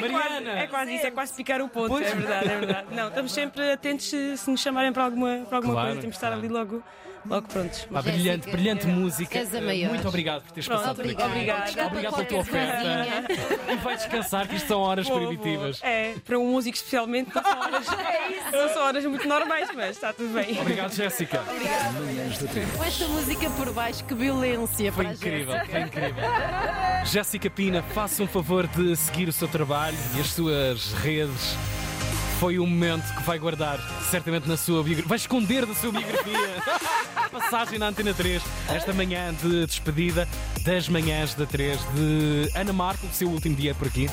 Mariana. <laughs> É quase isso, é quase picar o ponto, é verdade, é verdade. Não, estamos sempre atentos se, nos chamarem para alguma, para alguma coisa, temos de estar ali logo, logo prontos. Pá, brilhante, brilhante música. és a maior. Muito obrigado por teres Pronto, passado por aqui. obrigada. Obrigado pela tua oferta. E vai descansar, que isto são horas Boa, proibitivas. boa. É, para um músico especialmente, não são horas, <laughs> não são horas muito normais, mas está tudo bem. Obrigado, Jéssica. Manhãs da 3. Com esta música por baixo, que violência Foi para a incrível, foi incrível. Jéssica Pina, faça um favor de seguir o seu trabalho e as suas redes. Foi um momento que vai guardar certamente na sua biografia. Vai esconder da sua biografia. <laughs> Passagem na Antena 3, esta manhã de despedida das manhãs da 3 de Ana Marco, o seu último dia por aqui.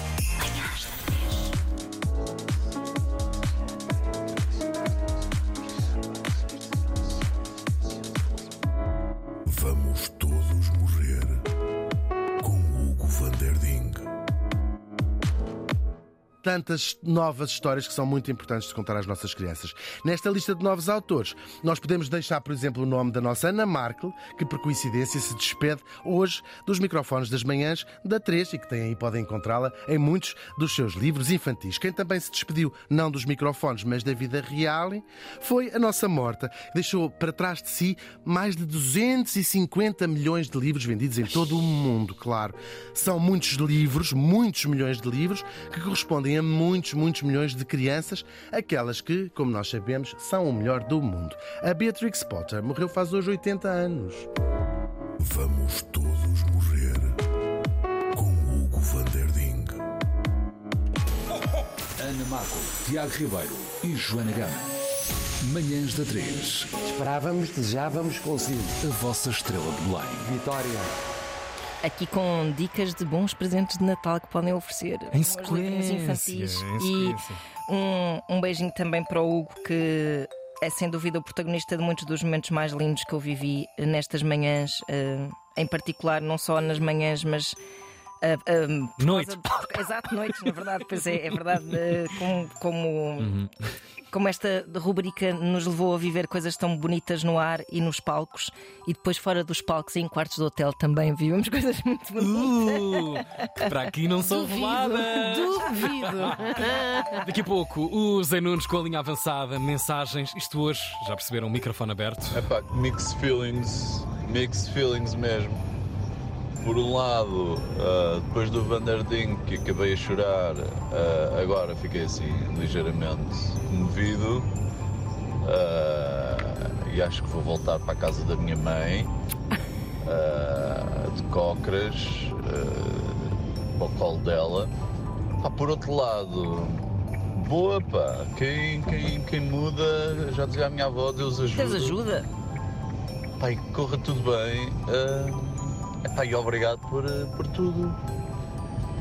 Tantas novas histórias que são muito importantes de contar às nossas crianças. Nesta lista de novos autores, nós podemos deixar, por exemplo, o nome da nossa Ana Markel, que por coincidência se despede hoje dos microfones das manhãs da 3 e que têm aí podem encontrá-la em muitos dos seus livros infantis. Quem também se despediu, não dos microfones, mas da vida real, foi a nossa morta, que deixou para trás de si mais de 250 milhões de livros vendidos em todo o mundo, claro. São muitos livros, muitos milhões de livros, que correspondem a muitos, muitos milhões de crianças, aquelas que, como nós sabemos, são o melhor do mundo. A Beatrix Potter morreu faz hoje 80 anos. Vamos todos morrer com Hugo van der Ding. Ana Marco, Tiago Ribeiro e Joana Gama. Manhãs da 3. Esperávamos, desejávamos, consigo. A vossa estrela de Belém. Vitória. Aqui com dicas de bons presentes de Natal que podem oferecer. Em sequência, infantis. em E um, um beijinho também para o Hugo, que é sem dúvida o protagonista de muitos dos momentos mais lindos que eu vivi nestas manhãs, eh, em particular, não só nas manhãs, mas. ah, por Noite. de- Exato, noites, na verdade, pois é, é verdade. como, como, Uhum. Como esta rubrica nos levou a viver coisas tão bonitas no ar e nos palcos, e depois fora dos palcos e em quartos de hotel também vivemos <laughs> coisas muito bonitas. Uh, que para aqui não são Duvido, duvido. <laughs> Daqui a pouco, o Zé Nunes com a linha avançada, mensagens. Isto hoje, já perceberam, microfone aberto. Epá, mixed feelings, mixed feelings mesmo. Por um lado, ah, depois do Vanderding que acabei a chorar, ah, agora fiquei assim ligeiramente comovido Ah, e acho que vou voltar para a casa da minha mãe, ah, de Cócaras, ah, para o colo dela. Pá, por outro lado, boa pá, quem, quem, quem muda, já dizia a minha avó, Deus ajuda. Deus ajuda. Pai, corra tudo bem. Epá, e obrigado por, ah, por tudo.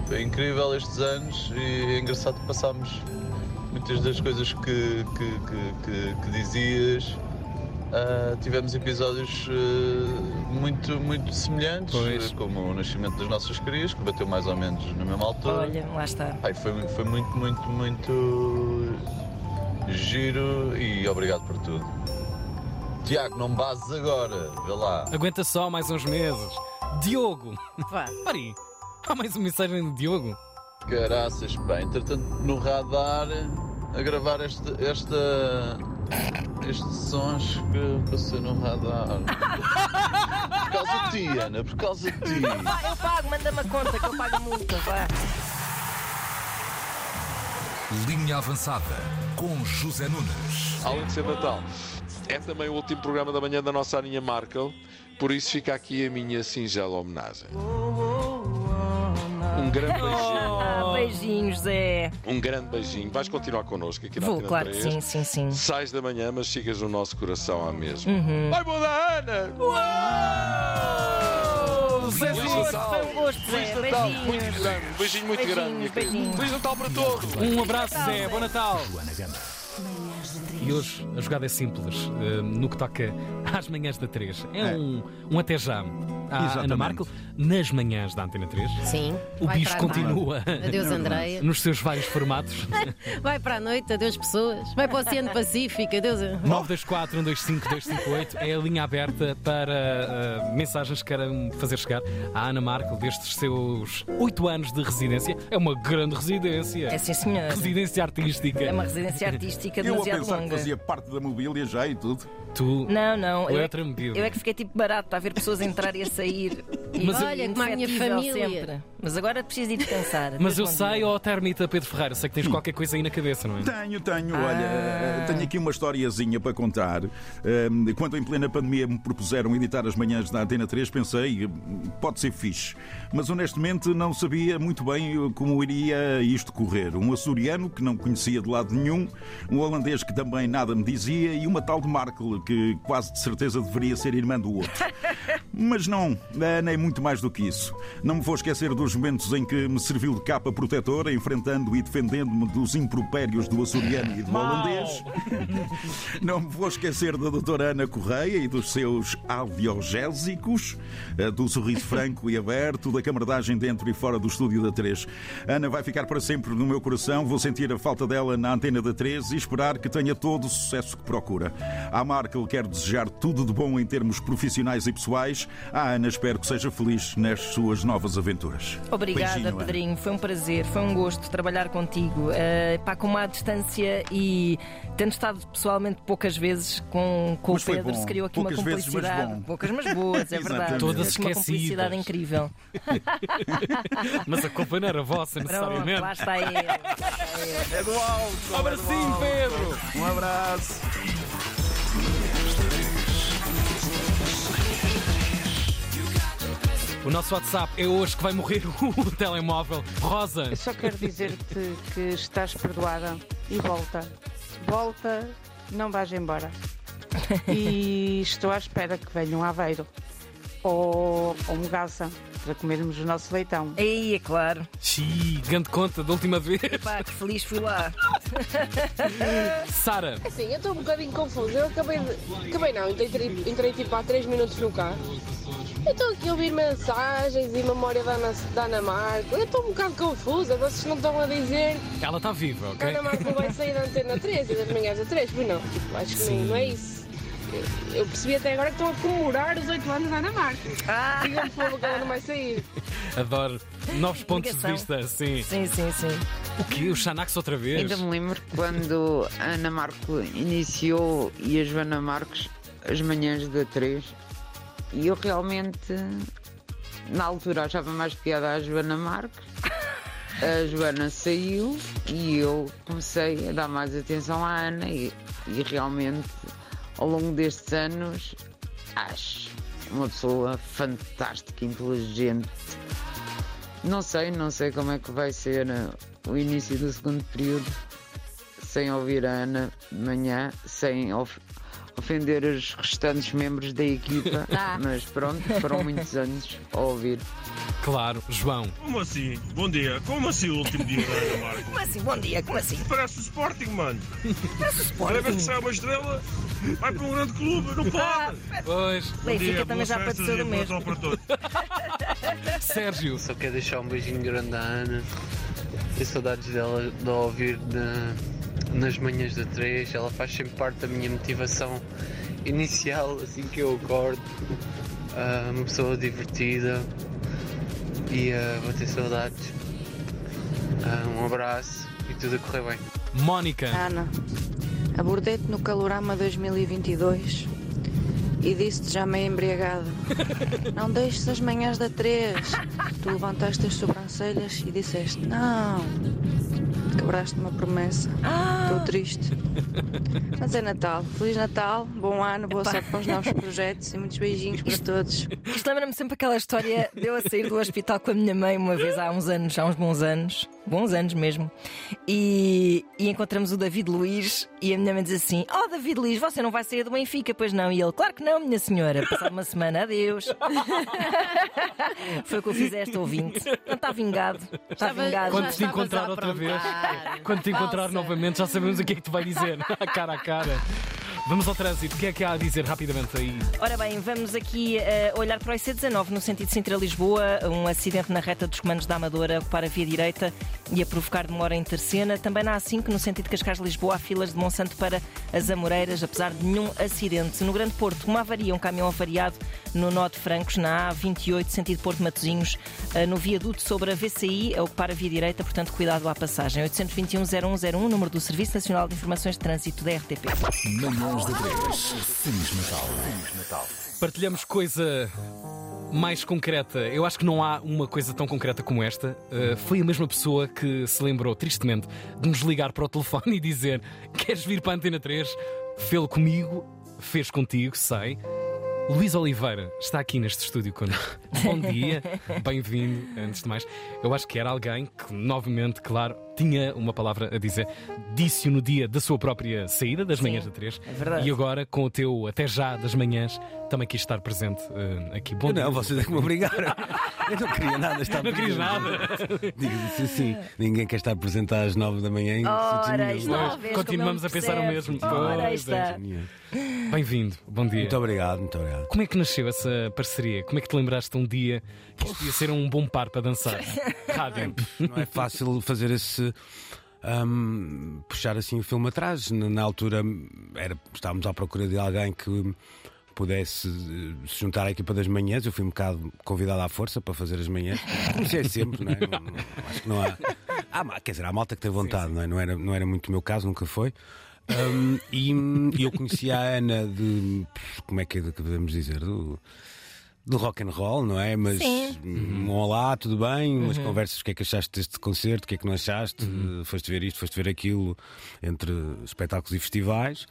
Foi incrível estes anos e é engraçado que passámos muitas das coisas que, que, que, que- que dizias. Ah, tivemos episódios ah, muito, muito semelhantes, Pois. como o nascimento das nossas crias, que bateu mais ou menos na mesma altura. Olha, lá está. Ai, foi, foi muito, muito, muito giro e obrigado por tudo. Tiago, não bases agora, vê lá. Aguenta só mais uns meses. Diogo! Vá. Pari, há mais uma mensagem de Diogo. Caraças, pá, entretanto no radar a gravar este, esta, estes sons que passei no radar. <laughs> Por causa de ti, Ana, por causa de ti. Vá, eu pago, manda-me a conta que eu pago a multa, vá. Linha avançada com José Nunes. Além de ser Natal, é também o último programa da manhã da nossa Aninha Markel, por isso fica aqui a minha singela homenagem. Um grande beijinho. Ah, beijinhos, Zé. Um grande beijinho. Vais continuar connosco aqui na Vou, claro que 3. sim, sim, sim. Sais da manhã, mas sigas o nosso coração à mesma. Uhum. Vai mudar, Ana! Foi um gosto, foi um gosto, Feliz Zé. Natal, muito grande, um beijinho muito grande, beijinhos. Feliz Natal para todos! Um abraço, Zé. Bom Natal. E hoje a jogada é simples eh, no que toca <laughs> às manhãs da 3. É, É. Um, um até já à Exatamente. Ana Marco nas manhãs da Antena 3. Sim. O bicho continua Adeus, Andreia. nos seus vários formatos. <laughs> Vai para a noite, adeus pessoas. Vai para o Oceano Pacífico, adeus. 924 125 258 é a linha aberta para eh, mensagens que queiram fazer chegar à Ana Marco destes seus 8 anos de residência. É uma grande residência. É sim, senhor. Residência artística. É uma residência artística Eu a demasiado pensar que longa. fazia parte da mobília já e tudo. Tu. Não, não. Eu, é é, outra medida. eu é que fiquei tipo barato a ver pessoas entrar e a sair. <laughs> E Mas eu- Olha, como a minha família. sempre. Mas agora preciso ir descansar. <laughs> Mas eu dia. ó Termita Pedro Ferreira, sei que tens qualquer coisa aí na cabeça, não é? Tenho, tenho, olha, Ah. tenho aqui uma historiazinha para contar. Ahm, Quando em plena pandemia me propuseram editar as manhãs da Antena 3, pensei, pode ser fixe. Mas honestamente não sabia muito bem como iria isto correr. Um açoriano que não conhecia de lado nenhum, um holandês que também nada me dizia e uma tal de Markel que quase de certeza deveria ser irmã do outro. <laughs> Mas não, a Ana é muito mais do que isso. Não me vou esquecer dos momentos em que me serviu de capa protetora, enfrentando e defendendo-me dos impropérios do açoriano e do holandês. <laughs> Não me vou esquecer da doutora Ana Correia e dos seus audiogésicos, eh, do sorriso franco e aberto, da camaradagem dentro e fora do estúdio da 3. Ana vai ficar para sempre no meu coração, vou sentir a falta dela na antena da 3 e esperar que tenha todo o sucesso que procura. À Markel quero desejar tudo de bom em termos profissionais e pessoais. À Ana espero que seja feliz nas suas novas aventuras. Obrigada, Beijinho, Ana. Pedrinho. Foi um prazer, foi um gosto trabalhar contigo. Uh, pá, com uma distância e tendo estado pessoalmente poucas vezes com, com o Pedro, bom. se criou aqui Poucas uma vezes, mas complicidade. Poucas, mas boas, é <laughs> verdade. Todas Uma complicidade incrível. <laughs> Mas a culpa não era vossa, Pronto, necessariamente. lá está ele. <laughs> É do alto! Um abracinho, Pedro! Um abraço! O nosso WhatsApp é hoje que vai morrer <laughs> o telemóvel. Rosa, Eu só quero dizer-te que estás perdoada e volta. Volta, não vais embora. E estou à espera que venha um aveiro ou, ou um gaça para comermos o nosso leitão. Aí, é claro. Xiii, grande conta da última vez. Pá, que feliz fui lá. <laughs> Sara, Assim, eu estou um bocadinho confusa. Eu acabei de. Acabei não, entrei, entrei tipo há 3 minutos no carro. Eu estou aqui a ouvir mensagens e memória da Ana, da Ana Marco. Eu estou um bocado confusa, vocês não estão a dizer ela está viva, ok? a Ana Marco vai sair da antena 13 e das manhãs da 3, pois não. Tipo, acho que Sim. não é isso. Eu, percebi até agora que estão a comemorar os 8 anos da Ana Marco. Ah. Digam-me, por favor, que ela não vai sair. <laughs> Adoro. Novos pontos de vista, sim. Sim, sim, sim. O quê? O Xanax outra vez? Ainda me lembro quando a Ana Marco iniciou e a Joana Marques as manhãs da 3 e eu realmente na altura achava mais piada a Joana Marques. A Joana saiu e eu comecei a dar mais atenção à Ana e, e realmente ao longo destes anos acho uma pessoa fantástica, inteligente. Não sei, não sei como é que vai ser eh, o início do segundo período sem ouvir a Ana de manhã, sem of- ofender os restantes membros da equipa, <laughs> Ah. mas pronto, foram muitos anos a ouvir. Claro, João. Como assim? Bom dia. Como assim o último dia da Ana Marco? Como assim? Bom dia, como assim? Parece o Sporting, mano. Parece o Sporting. Lembra que sai uma estrela? Vai para um grande clube, não pode! Pois. Bom Benfica também já e do mesmo. sorte para todos. <laughs> Sérgio. Só quero deixar um beijinho grande à Ana. Tenho saudades dela de a ouvir na- nas manhãs da 3. Ela faz sempre parte da minha motivação inicial, assim que eu acordo. Ah, uma pessoa divertida e ah, vou ter saudades. Ah, um abraço e tudo a correr bem. Mónica. Ana, abordei-te no Calorama 2022 e disse-te já meio embriagada: <laughs> Não deixes as manhãs da 3. Tu levantaste as sobrancelhas e disseste: Não. Quebraste uma promessa. Estou triste. Mas é Natal. Feliz Natal, bom ano, boa sorte para os novos projetos e muitos beijinhos para todos. Isto lembra-me sempre aquela história de eu a sair do hospital com a minha mãe uma vez há uns anos, há uns bons anos, bons anos mesmo, e, e encontramos o David Luiz e a minha mãe diz assim: Oh David Luiz, você não vai sair do Benfica, pois não? E ele, claro que não, minha senhora. Passado uma semana, adeus. <laughs> Foi o que eu fiz a esta ouvinte. Não está vingado. Está Estava- vingado. Quando te encontrar outra vez, quando te encontrar novamente, já sabemos o que é que te vai dizer, <laughs> cara a cara. Vamos ao trânsito, o que é que há a dizer rapidamente aí? Ora bem, vamos aqui eh, olhar para o IC19 no sentido Sintra-Lisboa. Um acidente na reta dos comandos da Amadora para a via direita e a provocar demora em terceira. Também na A5 no sentido Cascais-Lisboa há filas de Monsanto para as Amoreiras, apesar de nenhum acidente. No Grande Porto, uma avaria, um caminhão avariado no nó de Francos, na A28, sentido Porto Matosinhos, eh, no viaduto sobre a VCI, a ocupar a via direita, portanto cuidado à passagem. 821-0101, número do Serviço Nacional de Informações de Trânsito da RTP. Manhãs da 3. Feliz Natal. Partilhamos coisa mais concreta. Eu acho que não há uma coisa tão concreta como esta. Uh, foi a mesma pessoa que se lembrou, tristemente, de nos ligar para o telefone e dizer: Queres vir para a Antena 3? Fê-lo comigo, fez contigo, sei. Luís Oliveira está aqui neste estúdio connosco. Bom dia, <laughs> bem-vindo. Antes de mais, eu acho que era alguém que, novamente, claro, tinha uma palavra a dizer. Disse-o no dia da sua própria saída, das Sim, manhãs da 3. é verdade. E agora, com o teu até já das manhãs, também quis estar presente eh, aqui. Bom Eu dia. não, vocês é que me obrigaram. <laughs> Eu não queria nada estar Não querias presente. nada. Digo-lhe assim, ninguém quer estar presente às nove da manhã em Ora, não vês Continuamos a pensar o não mesmo. Ora, Pois está. é. Bem-vindo, bom dia. Muito obrigado, muito obrigado. Como é que nasceu essa parceria? Como é que te lembraste de um dia que isto ia ser um bom par para dançar? <laughs> Rádio. Não é fácil fazer esse. Hum, puxar assim o filme atrás. Na, na altura era, estávamos à procura de alguém que pudesse eh, se juntar à equipa das manhãs. Eu fui um bocado convidado à força para fazer as manhãs. <laughs> Comecei sempre, não é? Não- não- acho que não há. há ma- quer dizer, há malta que tem vontade, Não, é? não, era, não era muito o meu caso, nunca foi. Hum, e, e eu conhecia a Ana de. Como é que, é que podemos dizer? Do, do rock and roll, não é? Mas Sim. um olá, tudo bem? Umas Uhum. conversas, o que é que achaste deste concerto, o que é que não achaste? Foste ver isto, foste ver aquilo, entre espetáculos e festivais.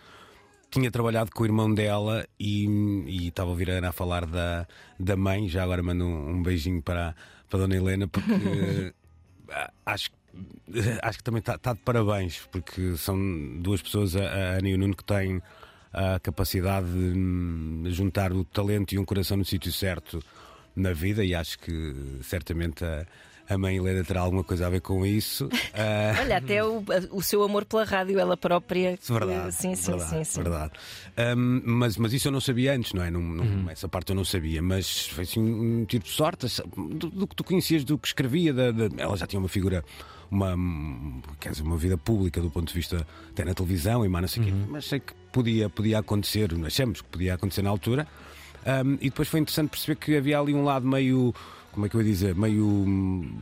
Tinha trabalhado com o irmão dela e, e estava a ouvir a Ana a falar da, da mãe. Já agora mando um, um beijinho para, para a Dona Helena, porque <laughs> ah, acho, que- acho que também está tá de parabéns, porque são duas pessoas, a, a Ana e o Nuno, que têm a capacidade de hum, juntar o talento e um coração no sítio certo na vida, e acho que certamente a, a mãe Helena terá alguma coisa a ver com isso. <laughs> Olha, até o, o seu amor pela rádio, ela própria. que- Verdade, Sim, sim, verdade, sim, sim. verdade. Hum, mas, mas isso eu não sabia antes, não é? Não, não- Essa parte eu não sabia, mas foi assim um tipo de sorte do, do que tu conhecias, do que escrevia. Da, da- ela já tinha uma figura, uma, quer dizer, uma vida pública do ponto de vista até na televisão e mais não sei o quê, mas sei que podia, podia acontecer, achamos que podia acontecer na altura. Hum, e depois foi interessante perceber que havia ali um lado meio. Como é que eu ia dizer? Meio. hum,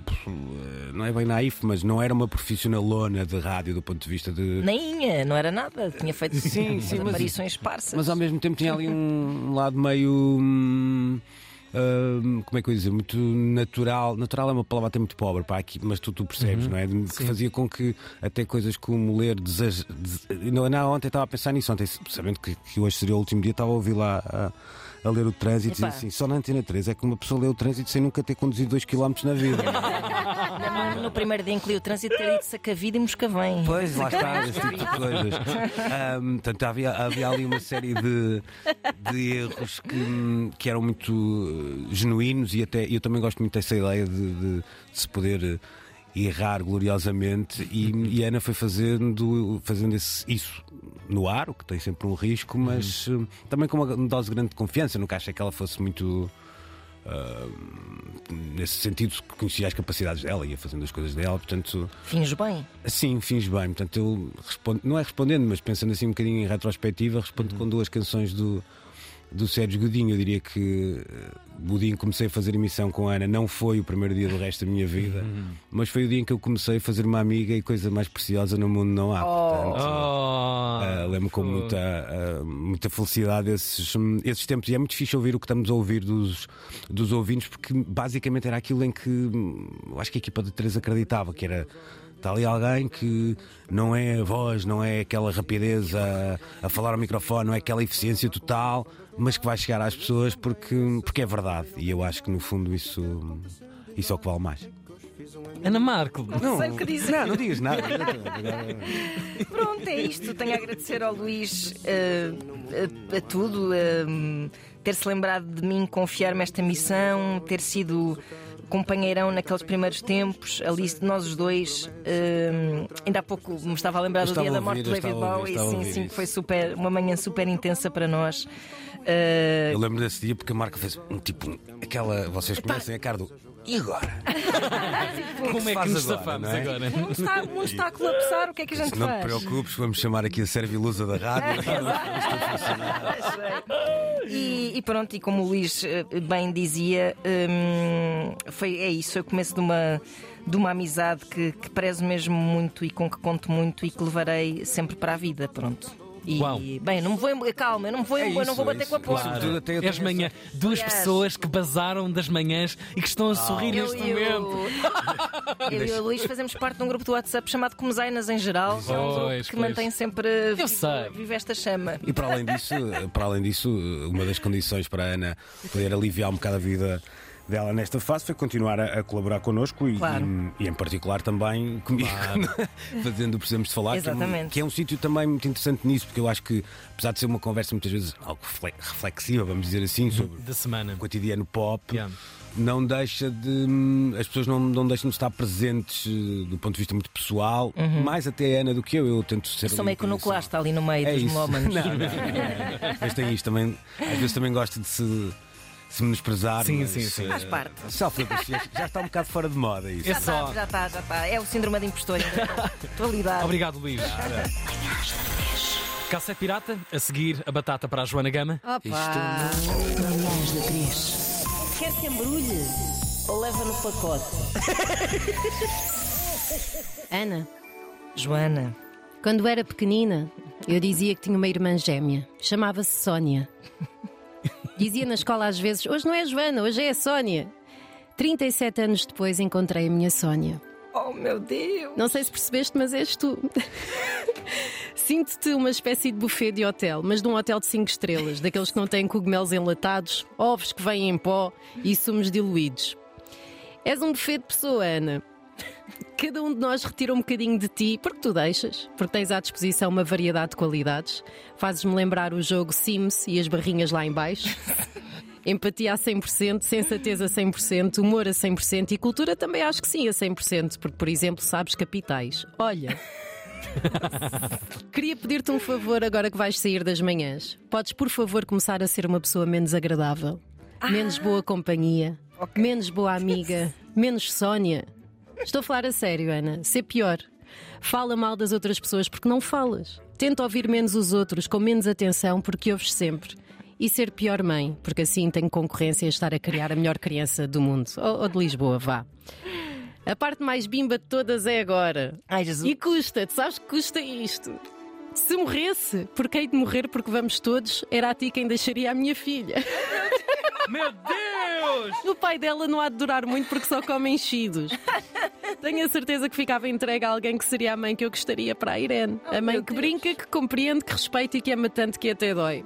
Não é bem naif, mas não era uma profissionalona de rádio do ponto de vista de. Nem, não era nada. Tinha feito Sim, sim, mas- aparições esparsas. Mas ao mesmo tempo tinha ali um lado meio. hum, como é que eu ia dizer? Muito natural. Natural é uma palavra até muito pobre, pá, aqui, mas tu, tu percebes, Uhum. não é? De- Que fazia com que até coisas como ler. Deseja, des- não, não, ontem estava a pensar nisso, ontem, sabendo que, que hoje seria o último dia, estava a ouvir lá a, a ler o trânsito e assim: só na antena 3 é que uma pessoa lê o trânsito sem nunca ter conduzido 2 km na vida. <laughs> No, primeiro dia em que li o trânsito, ter dito Sacavida e Moscavém. Pois, lá está, <laughs> esse tipo de coisas. Ahm, portanto, havia, havia ali uma série de, de erros que, que eram muito eh, genuínos e até eu também gosto muito dessa ideia de, de- de se poder eh, errar gloriosamente e, e a Ana foi fazendo, fazendo esse- isso no ar, o que tem sempre um risco, mas eh, também com uma dose grande de confiança. Nunca achei que ela fosse muito. Ah, nesse sentido, conhecia as capacidades dela, ia fazendo as coisas dela, portanto. Fins bem. Sim, fins bem. Portanto, eu respondo, não é respondendo, mas pensando assim um bocadinho em retrospectiva, respondo com duas canções do, do Sérgio Godinho. Eu diria que eh, o dia em que comecei a fazer emissão com a Ana não foi o primeiro dia do resto da minha vida, mas foi o dia em que eu comecei a fazer uma amiga e coisa mais preciosa no mundo não há. Portanto, ah, Lembro com muita, ah, muita felicidade esses, esses tempos e é muito fixe ouvir o que estamos a ouvir dos, dos ouvintes, porque basicamente era aquilo em que eu acho que a equipa de três acreditava, que era. Está ali alguém que não é a voz, não é aquela rapidez a, a falar ao microfone, não é aquela eficiência total, mas que vai chegar às pessoas porque, porque é verdade. E eu acho que no fundo isso, isso é o que vale mais. Ana Marco. Não sei o que dizer. Não, não digas nada. Pronto, é isto. Tenho a agradecer ao Luís eh, a, a tudo, eh, ter-se lembrado de mim, confiar-me esta missão, ter sido companheirão naqueles primeiros tempos, ali nós os dois. eh, ainda há pouco me estava a lembrar do dia da morte do David Bowie. Sim, sim, foi super, uma manhã super intensa para nós. Eh, Eu lembro desse dia porque a marca fez um tipo, aquela. Vocês conhecem a cara do. E agora? <laughs> Como é que nos agora, safamos não é? agora? o mundo está, mundo está a colapsar, o que é que a gente Não te faz? preocupes, vamos chamar aqui a Servilusa da rádio. <laughs> E, e pronto, e como o Luís eh, bem dizia, hum, foi, é isso, foi o começo de uma, de uma amizade que, que prezo mesmo muito e com que conto muito e que levarei sempre para a vida. Pronto. E, Uau. bem, eu não me vou, calma, eu não me vou, eu não vou bater com a porta. Claro. És manhã. Duas Aliás, pessoas que basaram das manhãs e que estão a sorrir eu neste o- momento. <laughs> Eu e o Luís fazemos parte de um grupo do WhatsApp chamado Comezainas em geral, que é um Pois, que pois. mantém sempre vivo, vive esta chama. E para além disso, para além disso, uma das condições para a Ana poder aliviar um bocado a vida dela nesta fase foi continuar a, a colaborar connosco e, Claro. e, e em particular também comigo, <laughs> fazendo o Precisamos de Falar, que é um- Exatamente. que é um, sítio também muito interessante nisso, porque eu acho que, apesar de ser uma conversa muitas vezes algo refle- reflexiva, vamos dizer assim, sobre da semana. o cotidiano pop. Não deixa de. As pessoas não, não deixam de estar presentes eh, do ponto de vista muito pessoal, Uhum. mais até a Ana do que eu. Eu tento ser. Eu sou meio bocadinho iconoclasta ali no meio é dos isso. momentos. <laughs> Não, não, não. Mas tem isto também. Às vezes também gosto de se, se menosprezar. Sim, mas, sim, sim. eh, Faz parte. self-appreciation já está um bocado fora de moda isso. Já está, já está, já está. É o síndrome de impostor. <laughs> Estou a lidar. Obrigado, Luís. Cassete Pirata, a seguir a batata para a Joana Gama. Manhãs da 3. Quer que embrulhe? Ou leva no pacote? <laughs> Ana. Joana. Quando era pequenina, eu dizia que tinha uma irmã gêmea. Chamava-se Sónia. Dizia na escola às vezes: hoje não é a Joana, hoje é a Sónia. 37 anos depois encontrei a minha Sónia. Oh meu Deus! Não sei se percebeste, mas és tu. <laughs> Sinto-te uma espécie de buffet de hotel, mas de um hotel de 5 estrelas, daqueles que não têm cogumelos enlatados, ovos que vêm em pó e sumos diluídos. És um buffet de pessoa, Ana. Cada um de nós retira um bocadinho de ti, porque tu deixas, porque tens à disposição uma variedade de qualidades. Fazes-me lembrar o jogo Sims e as barrinhas lá em baixo. <laughs> Empatia a 100%, sensatez a 100%, humor a 100% e cultura também acho que sim a 100%, porque, por exemplo, sabes capitais. Olha. <laughs> Queria pedir-te um favor agora que vais sair das manhãs. Podes, por favor, começar a ser uma pessoa menos agradável, menos boa companhia, menos boa amiga, <laughs> menos Sónia. Estou a falar a sério, Ana. Ser pior. Fala mal das outras pessoas porque não falas. Tenta ouvir menos os outros, com menos atenção, porque ouves sempre. E ser pior mãe, porque assim tenho concorrência a estar a criar a melhor criança do mundo. Ou, ou de Lisboa, vá. A parte mais bimba de todas é agora. Ai, Jesus. E custa, tu sabes que custa isto. Se morresse, porque hei de morrer porque vamos todos, era a ti quem deixaria a minha filha. Meu Deus! O pai dela não há de durar muito porque só come enchidos. Tenho a certeza que ficava entregue a alguém que seria a mãe que eu gostaria para a Irene. a mãe que brinca, que compreende, que respeita e que ama tanto que até dói.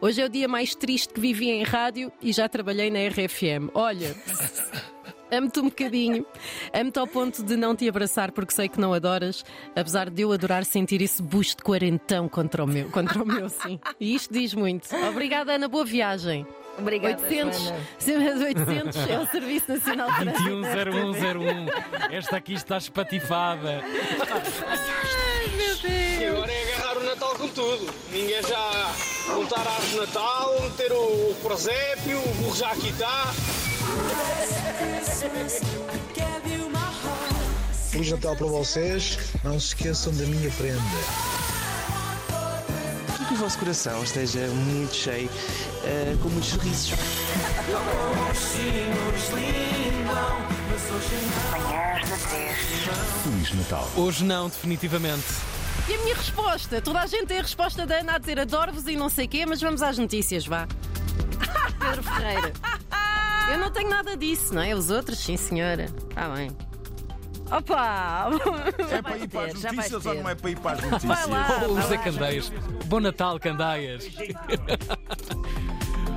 Hoje é o dia mais triste que vivi em rádio e já trabalhei na RFM. Olha, Amo-te um bocadinho. Amo-te ao ponto de não te abraçar porque sei que não adoras, apesar de eu adorar sentir esse busto de quarentão contra o meu, contra o meu, sim. E isto diz muito. Obrigada, Ana, boa viagem. Obrigada, 800, Joana. <laughs> 800 é o Serviço Nacional de Trânsito. 210101. Esta aqui está espatifada. Ai, meu Deus. E agora é agarrar o Natal com tudo. Ninguém já montar a árvore de Natal, meter o, o presépio, o burro já aqui está. Feliz Natal para vocês. Não se esqueçam da minha prenda. Que o vosso coração esteja muito cheio, eh, com muitos sorrisos. Feliz Natal. Hoje não, definitivamente. E a minha resposta? Toda a gente tem a resposta da Ana a dizer adoro-vos e não sei quê, mas vamos às notícias, vá. Pedro Ferreira. <laughs> Eu não tenho nada disso, não é? Os outros, sim, senhora. Está bem. Opa! <laughs> É para ir para as notícias ou não é para ir para as notícias? Vai lá, vai José lá. Candeias. Bom Natal, Candeias. <laughs>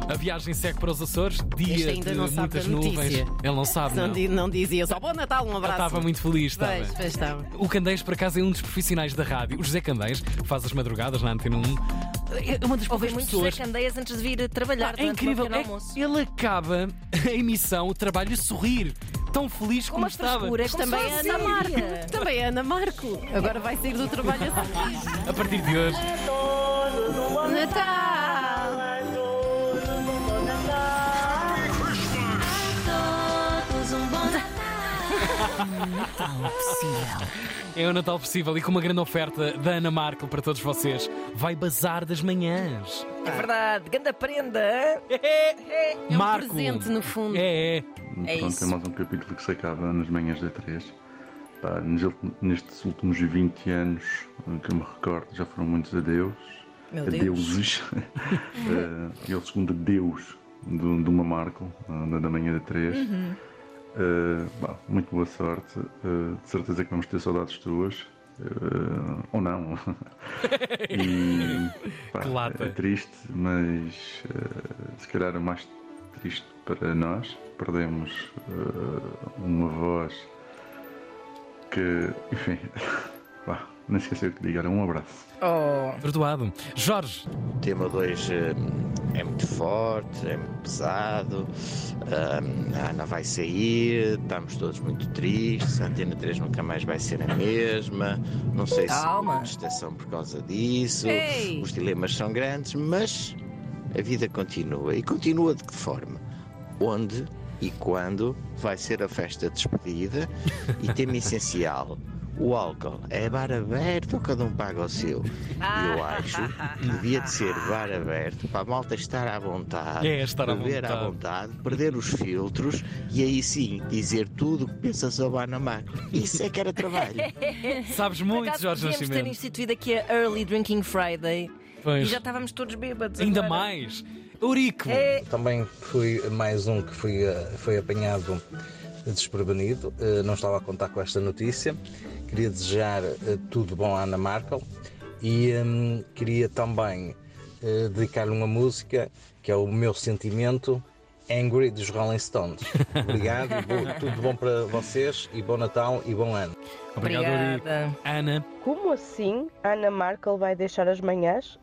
A viagem segue para os Açores, dia Este ainda de não sabe muitas da notícia. nuvens. Ele não sabe, Não, não. não dizia só bom Natal, um Ele abraço. estava muito feliz, estava. Pois, pois estava. O Candeias, por acaso, é um dos profissionais da rádio. O José Candeias faz as madrugadas na Antena 1. É uma das poucas muitos pessoas. José Candeias antes de vir trabalhar. É durante o incrível. é- almoço. ele acaba a emissão, o trabalho, a sorrir. Tão feliz como uma estava. frescura, é como também é Ana. Marco. <laughs> Também é Ana Marco. Agora vai sair do trabalho a sorrir. A partir de hoje. Natal! É o Natal possível e com uma grande oferta da Ana Marco para todos vocês. Vai bazar das manhãs. É verdade, grande prenda. hã? É um Marco. presente, no fundo. É, é. É Pronto, isso. é mais um capítulo que se acaba nas manhãs da 3. Pá, nestes últimos 20 anos eh, que eu me recordo, já foram muitos adeus. Meu Deus. Adeuses. <laughs> Eh, e é o segundo adeus do, de uma Marco, eh, da, da manhã da 3. Uhum. Eh, bah, muito boa sorte. Eh, de certeza que vamos ter saudades tuas. Eh, ou não. <laughs> e <laughs> pá, é triste, mas se calhar é mais triste para nós. Perdemos uma voz que, enfim, <laughs> pá, não que digo. Olha, Um abraço. Perdoado. Jorge. O tema 2 é muito forte, é muito pesado. ahm, a Ana vai sair, estamos todos muito tristes. A Antena 3 nunca mais vai ser a mesma. Não sei se Calma. houve contestação por causa disso. Ei. Os dilemas são grandes, mas a vida continua. E continua de que forma? Onde e quando vai ser a festa de despedida? E tema essencial. O álcool é bar aberto ou cada um paga o seu? E eu acho que devia de ser bar aberto para a malta estar à vontade, É, estar à beber à vontade. vontade, perder os filtros e aí sim dizer tudo o que pensa sobre a Ana. Isso é que era trabalho. <laughs> Sabes muito, acaso, Jorge podíamos ter Nascimento. instituído aqui a Early Drinking Friday. Pois. E já estávamos todos bêbados. Ainda agora. mais. Eurico. É. Também fui mais um que fui, eh, foi apanhado desprevenido, eh, não estava a contar com esta notícia. Queria desejar eh, tudo bom à Ana Markel e hum, queria também eh, dedicar-lhe uma música que é o meu sentimento Angry dos Rolling Stones. <laughs> Obrigado, e bo- tudo bom para vocês e bom Natal e bom ano. Obrigado. Ana. Como assim Ana Markel vai deixar as manhãs?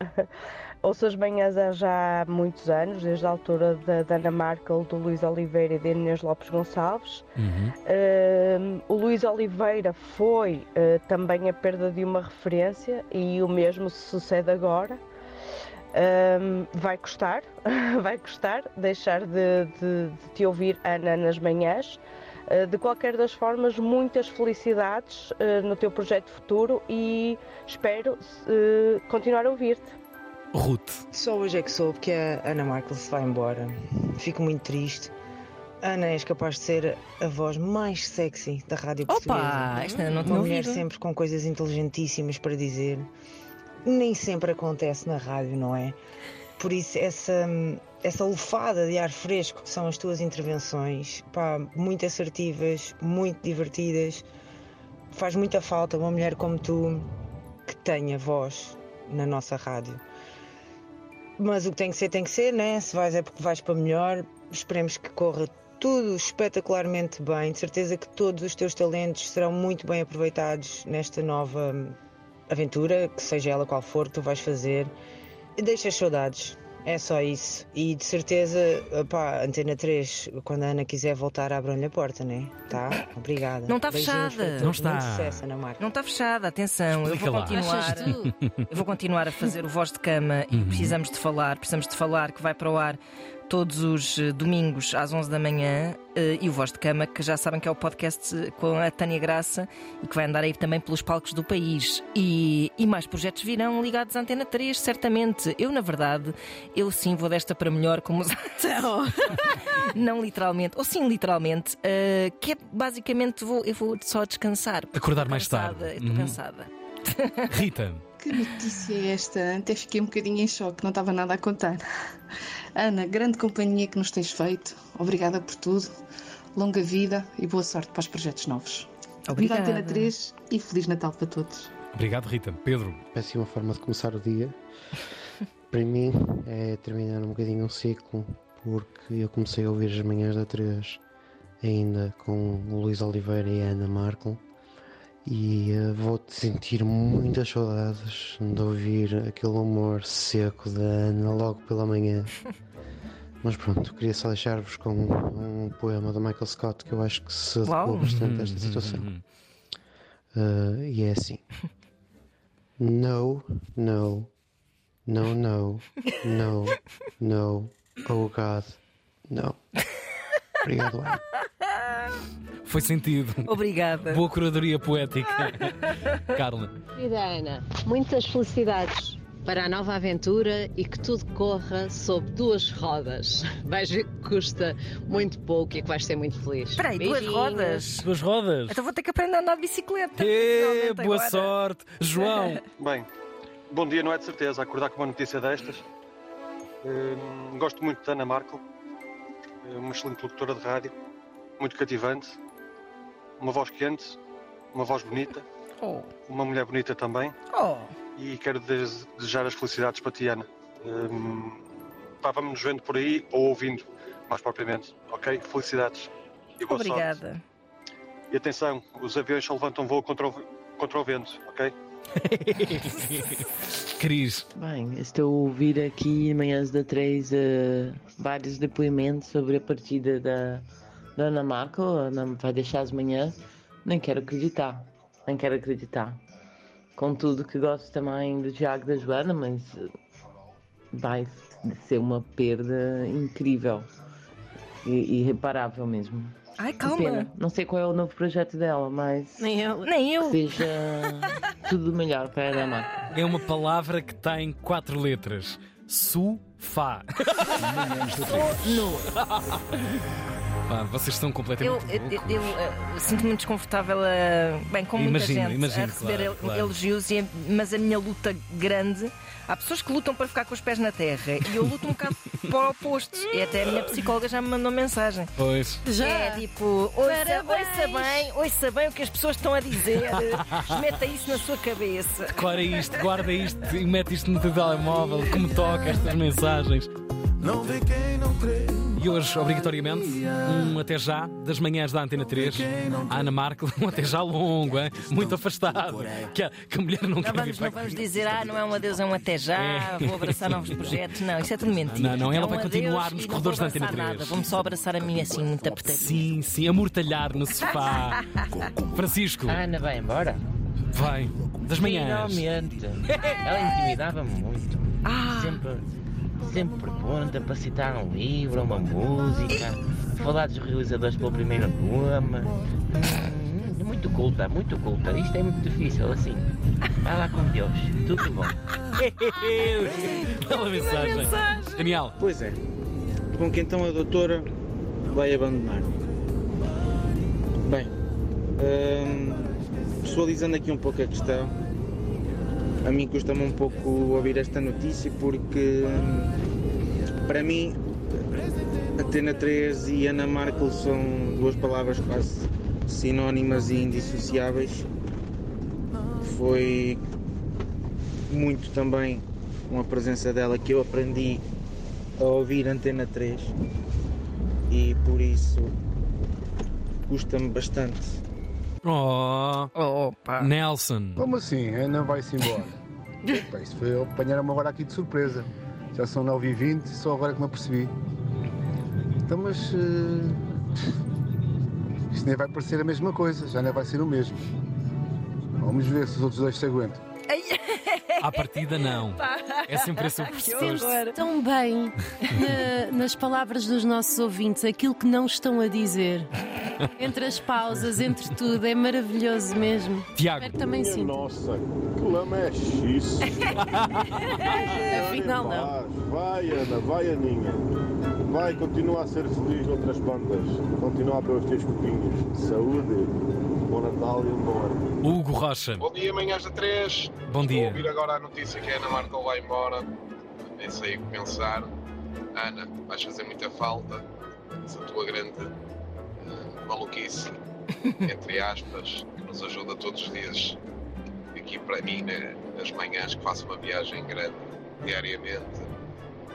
Ouço as manhãs há já muitos anos, desde a altura da, da Ana Markel, do Luís Oliveira e da Inês Lopes Gonçalves. Um, o Luís Oliveira foi uh, também a perda de uma referência e o mesmo se sucede agora. Um, vai custar, <laughs> vai custar deixar de, de- de te ouvir, Ana, nas manhãs. Uh, de qualquer das formas, muitas felicidades uh, no teu projeto futuro e espero uh, continuar a ouvir-te. Ruth. Só hoje é que soube que a Ana se vai embora. Fico muito triste. Ana, és capaz de ser a voz mais sexy da rádio Opa, portuguesa. esta não Uma mulher ouvido. sempre com coisas inteligentíssimas para dizer. Nem sempre acontece na rádio, não é? Por isso, essa, essa lufada de ar fresco que são as tuas intervenções, pá, muito assertivas, muito divertidas, faz muita falta uma mulher como tu que tenha voz na nossa rádio. Mas o que tem que ser, tem que ser, né? Se vais é porque vais para melhor. Esperemos que corra tudo espetacularmente bem. De certeza que todos os teus talentos serão muito bem aproveitados nesta nova aventura, que seja ela qual for que tu vais fazer. E deixa saudades. É só isso. E de certeza, pá, Antena 3, quando a Ana quiser voltar, abram-lhe a porta, né? Tá? Obrigada. Não está fechada. Ana Marca. Não está fechada, atenção. Eu Explica vou lá. continuar. Eu vou continuar a fazer o voz de cama e precisamos de falar, precisamos de falar que vai para o ar todos os eh, domingos às 11 da manhã eh, e o Voz de Cama, que já sabem que é o podcast eh, com a Tânia Graça e que vai andar aí também pelos palcos do país. E, e mais projetos virão ligados à Antena 3, certamente. Eu, na verdade, eu sim vou desta para melhor, como os... <laughs> Não literalmente, ou sim literalmente, eh, que é basicamente vou, eu vou só descansar. Acordar estou mais cansada, tarde. Estou Uhum. cansada. Rita. Que notícia é esta? Até fiquei um bocadinho em choque, não estava nada a contar. Ana, grande companhia que nos tens feito. Obrigada por tudo. Longa vida e boa sorte para os projetos novos. Viva Obrigada. Antena 3 e Feliz Natal para todos. Obrigado, Rita. Pedro. Péssima forma de começar o dia. <laughs> Para mim é terminar um bocadinho um ciclo, porque eu comecei a ouvir as manhãs da 3 ainda com o Luís Oliveira e a Ana Markel e eh, vou-te sentir muitas saudades de ouvir aquele humor seco da Ana logo pela manhã. <laughs> Mas pronto, queria só deixar-vos com um poema do Michael Scott que eu acho que se adequa Uau. bastante a esta situação. Uh, e é assim. <laughs> No, no, no, no, no, no, oh God, no. Obrigado, Ana. Foi sentido. Obrigada. Boa curadoria poética. <laughs> Carla. Querida Ana, muitas felicidades para a nova aventura e que tudo corra sob duas rodas. <laughs> Vais ver que custa muito pouco e que vais ser muito feliz. Espera aí, duas rodas. Duas rodas. Então vou ter que aprender a andar de bicicleta. Ê, boa agora. sorte. João. <laughs> Bem, bom dia não é de certeza acordar com uma notícia destas. Hum, gosto muito da Ana Markel, é uma excelente locutora de rádio, muito cativante, uma voz quente, uma voz bonita, Oh. uma mulher bonita também. Oh. E quero des- desejar as felicidades para ti, Ana. Hum, pá, vamos nos vendo por aí ou ouvindo, mais propriamente, ok? Felicidades e boa sorte. Obrigada. E atenção, os aviões só levantam voo contra o, contra o vento, ok? <laughs> Cris. Bem, estou a ouvir aqui manhãs da 3 eh, vários depoimentos sobre a partida da, da Ana Marco. A Ana vai deixar as manhãs. Nem quero acreditar. Nem quero acreditar. Contudo que gosto também do Tiago da Joana, mas eh, vai ser uma perda incrível. E irreparável mesmo. Ai, Que calma. pena. Não sei qual é o novo projeto dela, mas. Nem eu. Nem eu. Que seja tudo melhor para a Ana Marco. É uma palavra que tem quatro letras. Su-fa. <laughs> Pá, vocês estão Eu, completamente. eu, eu, eh, sinto-me desconfortável a, bem, com muita Imagino, gente imagino, a receber claro, claro. elogios, e, mas a minha luta grande. Há pessoas que lutam para ficar com os pés na terra e eu luto um bocado <laughs> para o oposto. E até a minha psicóloga já me mandou mensagem. Pois. Já. É tipo, ouça, ouça bem, ouça bem o que as pessoas estão a dizer, <laughs> meta isso na sua cabeça. Declara isto, guarda isto e mete isto no teu telemóvel. Como toca estas mensagens. Não vê quem não crê. E hoje, obrigatoriamente, um até já das manhãs da Antena 3. A Ana Marco, um até já longo, hein? muito afastado. Que a, que a mulher não, Não quer vamos, vir para não vamos dizer, ah, não é um adeus, é um até já, É. vou abraçar novos projetos. Não, isso é tudo mentira. Não, não, ela É um vai continuar nos não corredores da Antena abraçar 3. Nada. Vamos só abraçar a mim assim, muito apertadinho. Sim, sim, amortalhar no sofá. <laughs> Francisco. A Ana vai embora? Vai. Das manhãs. Finalmente. Ela intimidava-me muito. Ah. Sempre, sempre pronta para citar um livro, uma música, falar dos realizadores pelo primeiro nome. Hum, Muito culta, muito culta. Isto é muito difícil assim. Vai lá com Deus. Tudo bom. <laughs> Bela mensagem. Daniel. Pois é. Com que então a doutora vai abandonar. Bem, hum, visualizando aqui um pouco a questão, a mim custa-me um pouco ouvir esta notícia porque para mim Atena 3 e Ana Markel são duas palavras quase sinónimas e indissociáveis. Foi muito também com a presença dela que eu aprendi a ouvir Antena 3 e por isso custa-me bastante. Oh, Opa. Nelson. Como assim? Ainda vai-se embora? <laughs> Epá, isso foi apanhar-me agora aqui de surpresa. Já são 9h20 e só agora que me apercebi. Então, mas. eh, isto nem vai parecer a mesma coisa, já nem vai ser o mesmo. Vamos ver se os outros dois se aguentam. <laughs> À partida, não. É sempre esse o. Sente-se tão bem na- nas palavras dos nossos ouvintes, aquilo que não estão a dizer. Entre as pausas, entre tudo, é maravilhoso mesmo. Tiago. Espero que também sinta. Nossa, que lama é xis. <laughs> Afinal, não. Vai, Ana, vai, Aninha. Vai, continua a ser feliz noutras bandas. Continua a ver os teus copinhos. Saúde, bom Natal e um bom ano. Hugo Rocha. Bom dia, manhãs da 3. Bom Estou dia. a ouvir agora a notícia que a Ana Markel vai embora. Nem sei o que pensar. Ana, vais fazer muita falta. Essa tua grande maluquice, entre aspas, que nos ajuda todos os dias aqui para mim, né, nas manhãs que faço uma viagem grande diariamente.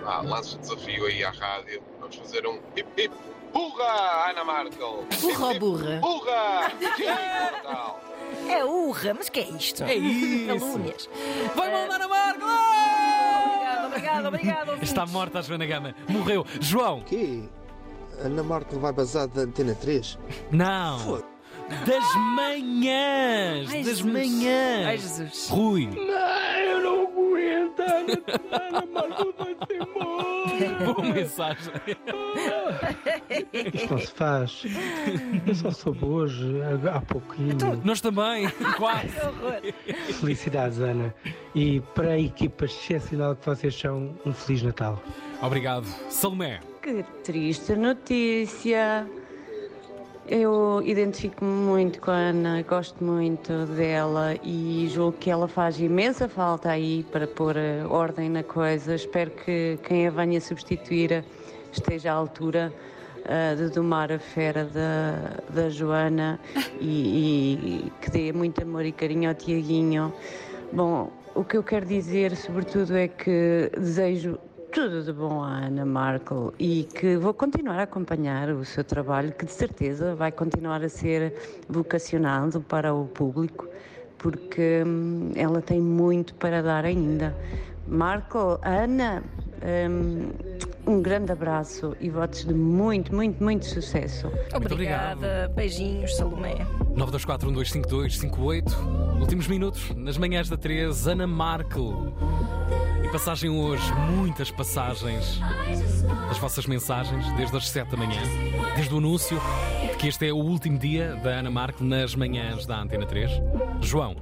Ah, lanço o desafio aí à rádio. Vamos fazer um hip hip burra, Ana Markel! Burra ou burra? Burra! É urra, mas que é isto? É isso. <laughs> Calúnias. Vai mandar a Marco! Obrigado, obrigado, obrigado. Está morta a Joana Gama. Morreu. João. quê? Ana Marco vai bazar da Antena 3? Não. Das manhãs. Ai, das Jesus. manhãs. Ai, Jesus. Rui. Não, eu não aguento. Ana, Ana Marco vai-se embora. <laughs> Boa mensagem. Isto não se faz. Eu só soube hoje, há pouquinho. Nós também. <laughs> Quase. Felicidades, Ana. E para a equipa excepcional que vocês são, um Feliz Natal. Obrigado. Salomé. Que triste notícia. Eu identifico-me muito com a Ana, gosto muito dela e julgo que ela faz imensa falta aí para pôr eh, ordem na coisa. Espero que quem a venha substituir esteja à altura eh, de domar a fera da, da Joana e, e que dê muito amor e carinho ao Tiaguinho. Bom, o que eu quero dizer, sobretudo, é que desejo tudo de bom à Ana Markel e que vou continuar a acompanhar o seu trabalho, que de certeza vai continuar a ser vocacionado para o público, porque hum, ela tem muito para dar ainda. Markel, Ana, hum, um grande abraço e votos de muito, muito, muito sucesso. Muito. Obrigada. Beijinhos, Salomé. 9241258. Últimos minutos nas manhãs da 3, Ana Markel. Passagem hoje, muitas passagens das vossas mensagens, desde as 7 da manhã, desde o anúncio de que este é o último dia da Ana Markel nas manhãs da Antena 3. João.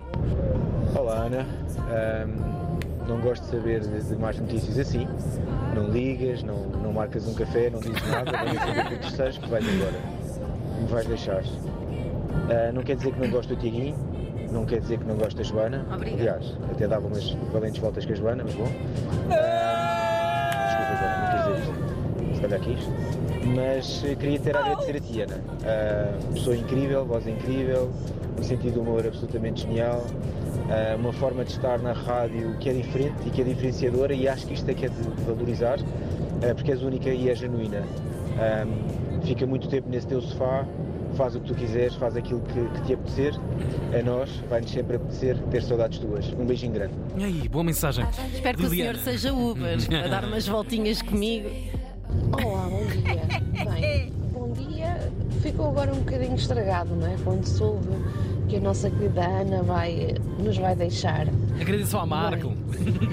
Olá Ana, Ahm, não gosto de saber de, mais notícias assim. Não ligas, não, não marcas um café, não dizes nada, venho saber que tu estás que vais embora. Me vais deixar. Ah, não quer dizer que não gosto do Tiaguinho, não quer dizer que não gosto da Joana. Obrigada. Aliás, até dava umas valentes voltas com a Joana, mas bom. Ah, desculpa, Joana, não quis dizer isto. Se calhar quis. Mas eh, queria ter a agradecer a ti, Ana. Ah, pessoa incrível, voz incrível, um sentido de humor absolutamente genial, ah, uma forma de estar na rádio que é diferente e que é diferenciadora e acho que isto é que é de valorizar, ah, porque és única e é genuína. Ah, fica muito tempo nesse teu sofá, faz o que tu quiseres, faz aquilo que, que te apetecer. A nós vai-nos sempre apetecer ter saudades tuas. Um beijinho grande. E aí, boa mensagem. Espero que Liliana. o senhor seja Uber <laughs> a dar umas voltinhas comigo. Olá, bom dia. Bem, bom dia. Ficou agora um bocadinho estragado, não é? Quando soube que a nossa querida Ana vai, nos vai deixar. Agradeço ao Marco.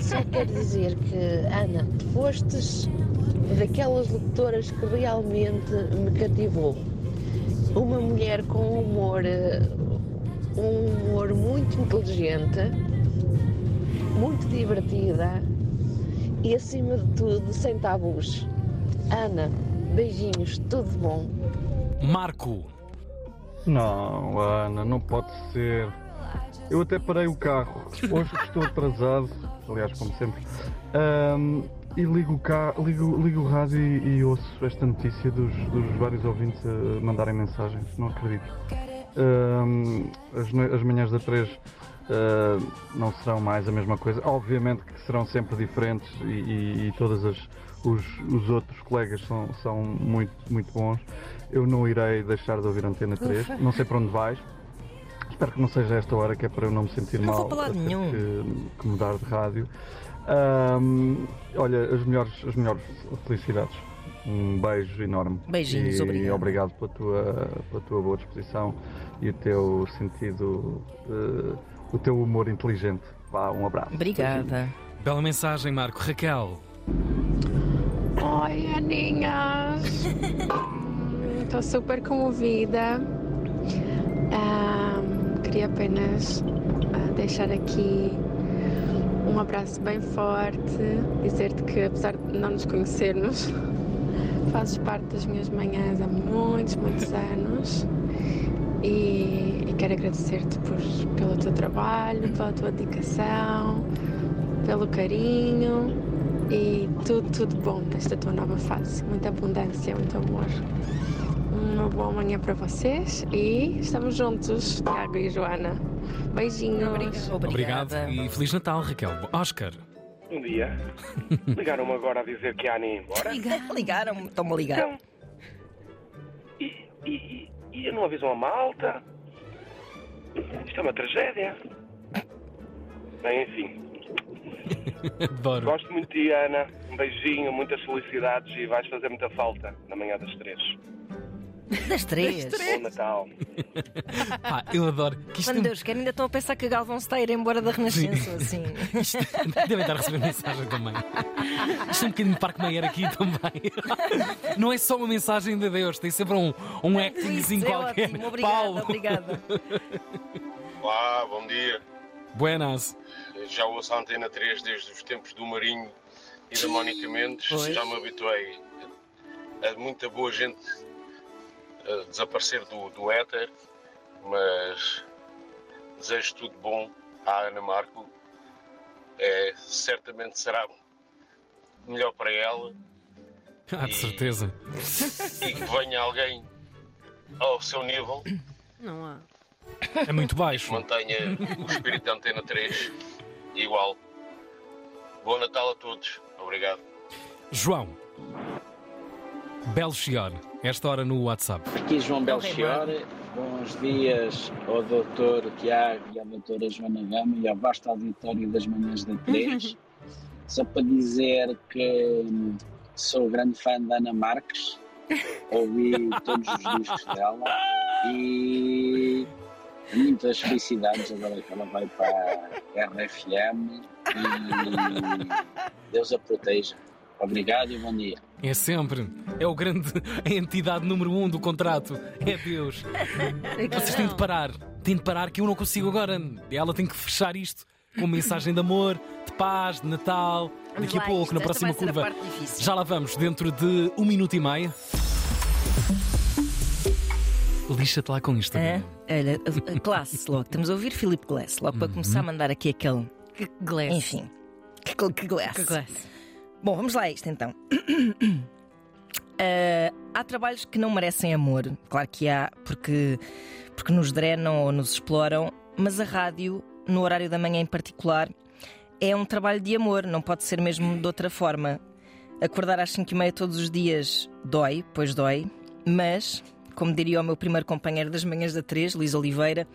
Só quero dizer que, Ana, fostes daquelas locutoras que realmente me cativou. Uma mulher com um humor, eh, um humor muito inteligente, muito divertida e, acima de tudo, sem tabus. Ana, beijinhos, tudo bom. Marco. Não, Ana, não pode ser. Eu até parei o carro. Hoje que estou atrasado, aliás, como sempre, ahm, e ligo o, ca... ligo, ligo o rádio e, e ouço esta notícia dos, dos vários ouvintes a mandarem mensagens. Não acredito. Ahm, as, as manhãs da 3 ah, não serão mais a mesma coisa. Obviamente que serão sempre diferentes e, e- e todas as os, os outros colegas são, são muito, muito bons. Eu não irei deixar de ouvir a Antena 3. Ufa. Não sei para onde vais. Espero que não seja esta hora, que é para eu não me sentir Não mal vou ter nenhum. que, que mudar de rádio. Ahm, olha, as melhores, as melhores felicidades. Um beijo enorme. Beijinhos, e obrigado. obrigado pela tua, pela tua boa disposição e o teu sentido, eh, o teu humor inteligente. Vá, um abraço. Obrigada. Bela mensagem, Marco. Raquel. Oi, Aninhas! <laughs> Estou super comovida. Ahm, queria apenas ah, deixar aqui um abraço bem forte, dizer-te que apesar de não nos conhecermos, <laughs> fazes parte das minhas manhãs há muitos, muitos anos. E, e quero agradecer-te por- pelo teu trabalho, pela tua dedicação, pelo carinho e tudo, tudo bom desta tua nova fase. Muita abundância, muito amor. Uma boa manhã para vocês e estamos juntos, Tiago e Joana. Beijinhos. Obrigado e Feliz Natal, Raquel. Oscar. Bom dia. <laughs> Ligaram-me agora a dizer que a Ana ia embora. Ligaram-me, estão-me a ligar. Então, e, e, e não avisam a malta? Isto é uma tragédia. Bem, enfim. <laughs> Adoro. Gosto muito de ti, Ana. Um beijinho, muitas felicidades e vais fazer muita falta na manhã das três. Das três. Bom Natal. <laughs> Pá, eu adoro. Que isto Quando Deus quer, ainda estão a pensar que a Galvão se está a ir embora da Renascença, <laughs> assim. Devem estar a receber mensagem também. Isto é um bocadinho de Parque Meyer aqui também. Não é só uma mensagem de Deus, tem sempre um, um actingzinho é qualquer. ótimo, obrigada, Paulo. obrigada. Olá, bom dia. Buenas. Já ouço a Antena 3 desde os tempos do Marinho e da Mónica Mendes. Pois. Já me habituei a muita boa gente desaparecer do, do éter, mas desejo tudo bom à Ana Marco. É, certamente será melhor para ela Ah, de certeza. e que venha alguém ao seu nível Não há. É muito baixo. mantenha o espírito da Antena 3 igual. Bom Natal a todos. Obrigado. João. Belchior, esta hora no WhatsApp. Aqui João Belchior, bons dias ao doutor Tiago e à doutora Joana Gama e ao vasto auditório das manhãs da 3. Só para dizer que sou grande fã da Ana Marques, ouvi todos os discos dela e muitas felicidades agora que ela vai para a RFM e Deus a proteja. Obrigado e bom dia. É sempre. É o grande. A entidade número um do contrato. É Deus. Vocês têm de parar. Têm de parar que eu não consigo agora. Ela tem que fechar isto com mensagem de amor, de paz, de Natal. Daqui a pouco, isto. na próxima curva. Já lá vamos, dentro de um minuto e meio. Lixa-te lá com isto. É? Olha, classe logo. Estamos a ouvir Philip Glass, logo para começar a mandar aqui aquele. Que glass. Enfim. Que, que glass. Que glass. Bom, vamos lá a isto então. <clears throat> Ah, há trabalhos que não merecem amor, claro que há, porque, porque nos drenam ou nos exploram, mas a rádio, no horário da manhã em particular, é um trabalho de amor, não pode ser mesmo de outra forma. Acordar às 5 e meia todos os dias dói, pois dói, mas, como diria o meu primeiro companheiro das manhãs da 3, Luís Oliveira,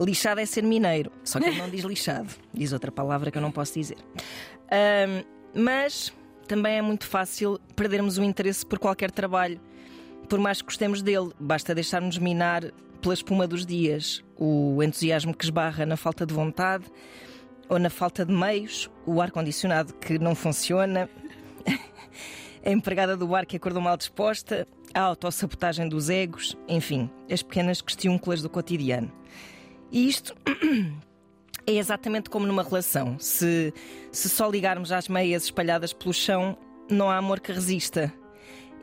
lixado é ser mineiro. Só que ele não diz lixado, diz outra palavra que eu não posso dizer. Ahm, mas também é muito fácil perdermos o interesse por qualquer trabalho, por mais que gostemos dele. Basta deixarmos minar pela espuma dos dias, o entusiasmo que esbarra na falta de vontade ou na falta de meios, o ar-condicionado que não funciona, <laughs> a empregada do bar que acordou mal disposta, a autossabotagem dos egos, enfim, as pequenas questiúnculas do cotidiano. E isto <clears throat> é exatamente como numa relação. Se, se só ligarmos às meias espalhadas pelo chão, não há amor que resista.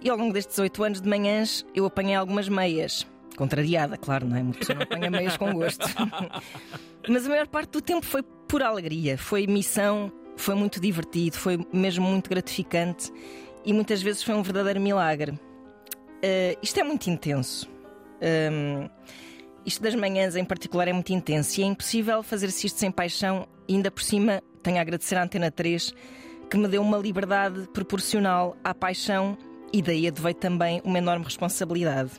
E ao longo destes oito anos de manhãs, eu apanhei algumas meias. Contrariada, claro, não é? Uma pessoa não apanha meias com gosto. <laughs> Mas a maior parte do tempo foi por alegria, foi missão, foi muito divertido, foi mesmo muito gratificante e muitas vezes foi um verdadeiro milagre. Uh, isto é muito intenso. Um, isto das manhãs em particular é muito intenso e é impossível fazer-se isto sem paixão ainda por cima tenho a agradecer à Antena 3 que me deu uma liberdade proporcional à paixão e daí adveio também uma enorme responsabilidade.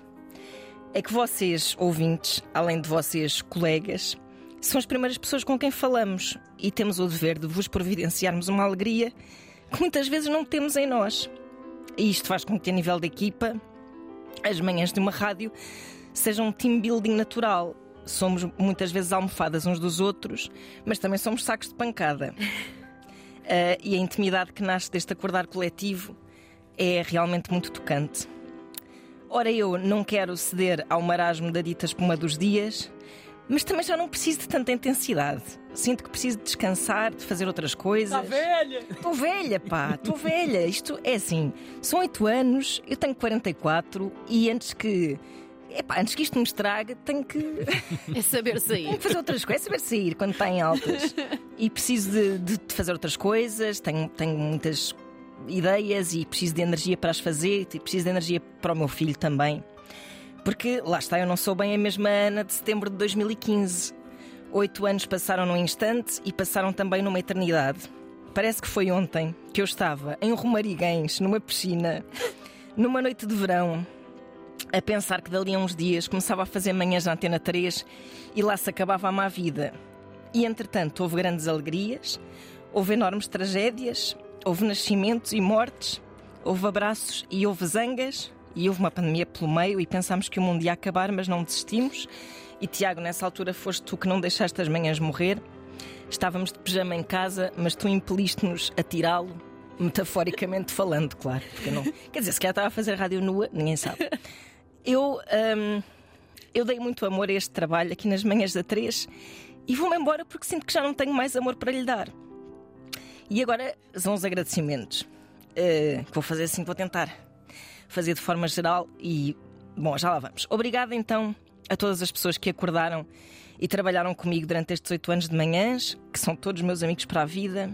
É que vocês, ouvintes, além de vocês, colegas, são as primeiras pessoas com quem falamos e temos o dever de vos providenciarmos uma alegria que muitas vezes não temos em nós. E isto faz com que, a nível da equipa, as manhãs de uma rádio sejam um team building natural. Somos muitas vezes almofadas uns dos outros, mas também somos sacos de pancada. Uh, <laughs> e a intimidade que nasce deste acordar coletivo é realmente muito tocante. Ora, eu não quero ceder ao marasmo da dita espuma dos dias, mas também já não preciso de tanta intensidade. Sinto que preciso de descansar, de fazer outras coisas. Está velha! Estou velha, pá, estou velha. Isto é assim, são 8 anos, eu tenho 44 e antes que. Epá, antes que isto me estrague, tenho que. <laughs> É saber sair. Tenho que fazer outras coisas, é saber sair quando está em altas. E preciso de, de- de fazer outras coisas, tenho, tenho muitas ideias e preciso de energia para as fazer e preciso de energia para o meu filho também. Porque lá está, eu não sou bem a mesma Ana de setembro de 2015. Oito anos passaram num instante e passaram também numa eternidade. Parece que foi ontem que eu estava em Romariguens, numa piscina, numa noite de verão, a pensar que dali a uns dias começava a fazer manhãs na Antena 3 e lá se acabava a má vida. E entretanto houve grandes alegrias, houve enormes tragédias, houve nascimentos e mortes, houve abraços e houve zangas, e houve uma pandemia pelo meio e pensámos que o mundo ia acabar, mas não desistimos. E Tiago, nessa altura foste tu que não deixaste as manhãs morrer. Estávamos de pijama em casa, mas tu impeliste-nos a tirá-lo, metaforicamente falando, claro. Porque não... <laughs> Quer dizer, se calhar estava a fazer rádio nua, ninguém sabe. Eu, hum, eu dei muito amor a este trabalho aqui nas manhãs da 3 e vou-me embora porque sinto que já não tenho mais amor para lhe dar. E agora são os agradecimentos. eh, que vou fazer assim, vou tentar fazer de forma geral e. Bom, já lá vamos. Obrigada então a todas as pessoas que acordaram e trabalharam comigo durante estes oito anos de manhãs, que são todos meus amigos para a vida.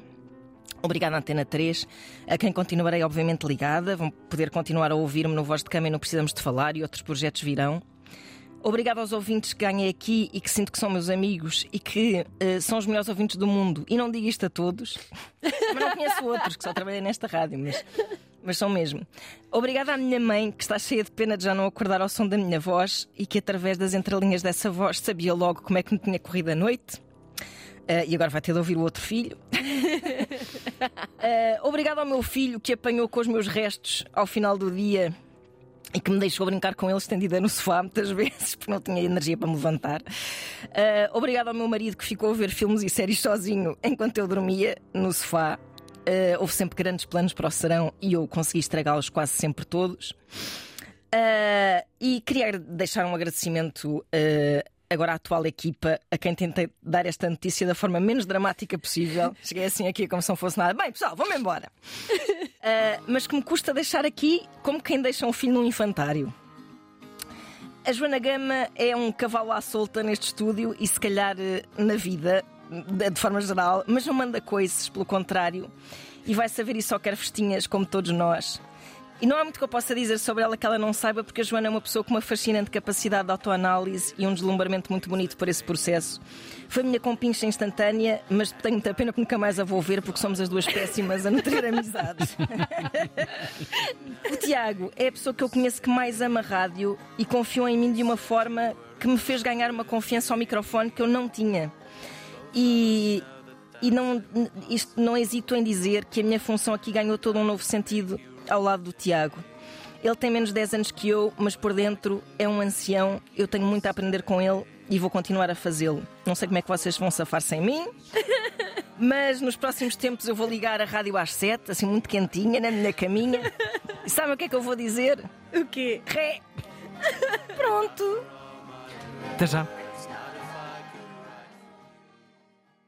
Obrigada, Antena 3, a quem continuarei, obviamente, ligada. Vão poder continuar a ouvir-me no Voz de Cama e não Precisamos de Falar e outros projetos virão. Obrigada aos ouvintes que ganhei aqui e que sinto que são meus amigos e que eh, são os melhores ouvintes do mundo. E não digo isto a todos, <laughs> mas não conheço outros que só trabalhei nesta rádio, mas, mas são mesmo. Obrigada à minha mãe, que está cheia de pena de já não acordar ao som da minha voz e que através das entrelinhas dessa voz sabia logo como é que me tinha corrido a noite. Eh, e agora vai ter de ouvir o outro filho. <laughs> <laughs> Eh, obrigado ao meu filho que apanhou com os meus restos ao final do dia e que me deixou brincar com ele estendida no sofá muitas <laughs> vezes porque não tinha energia para me levantar. Eh, obrigado ao meu marido que ficou a ver filmes e séries sozinho enquanto eu dormia no sofá. Eh, houve sempre grandes planos para o serão e eu consegui estragá-los quase sempre todos. Uh, e queria deixar um agradecimento uh, agora à atual equipa, a quem tentei dar esta notícia da forma menos dramática possível. <laughs> Cheguei assim aqui como se não fosse nada. Bem, pessoal, vamos embora. Uh, <laughs> mas que me custa deixar aqui como quem deixa um filho num infantário. A Joana Gama é um cavalo à solta neste estúdio e se calhar eh, na vida, de forma geral, mas não manda coisas, pelo contrário. E vai saber e só quer festinhas como todos nós. E não há muito que eu possa dizer sobre ela que ela não saiba, porque a Joana é uma pessoa com uma fascinante capacidade de autoanálise e um deslumbramento muito bonito por esse processo. Foi a minha compincha instantânea, mas tenho muita pena porque nunca mais a vou ver, porque somos as duas péssimas a nutrir <laughs> amizades. o Tiago é a pessoa que eu conheço que mais ama rádio e confiou em mim de uma forma que me fez ganhar uma confiança ao microfone que eu não tinha. E, e não, isto não hesito em dizer que a minha função aqui ganhou todo um novo sentido ao lado do Tiago. Ele tem menos de 10 anos que eu, mas por dentro é um ancião. Eu tenho muito a aprender com ele e vou continuar a fazê-lo. Não sei como é que vocês vão safar sem mim, <laughs> mas nos próximos tempos eu vou ligar a rádio às 7, assim muito quentinha, na minha caminha. E sabe o que é que eu vou dizer? O quê? Ré! Pronto! Até já.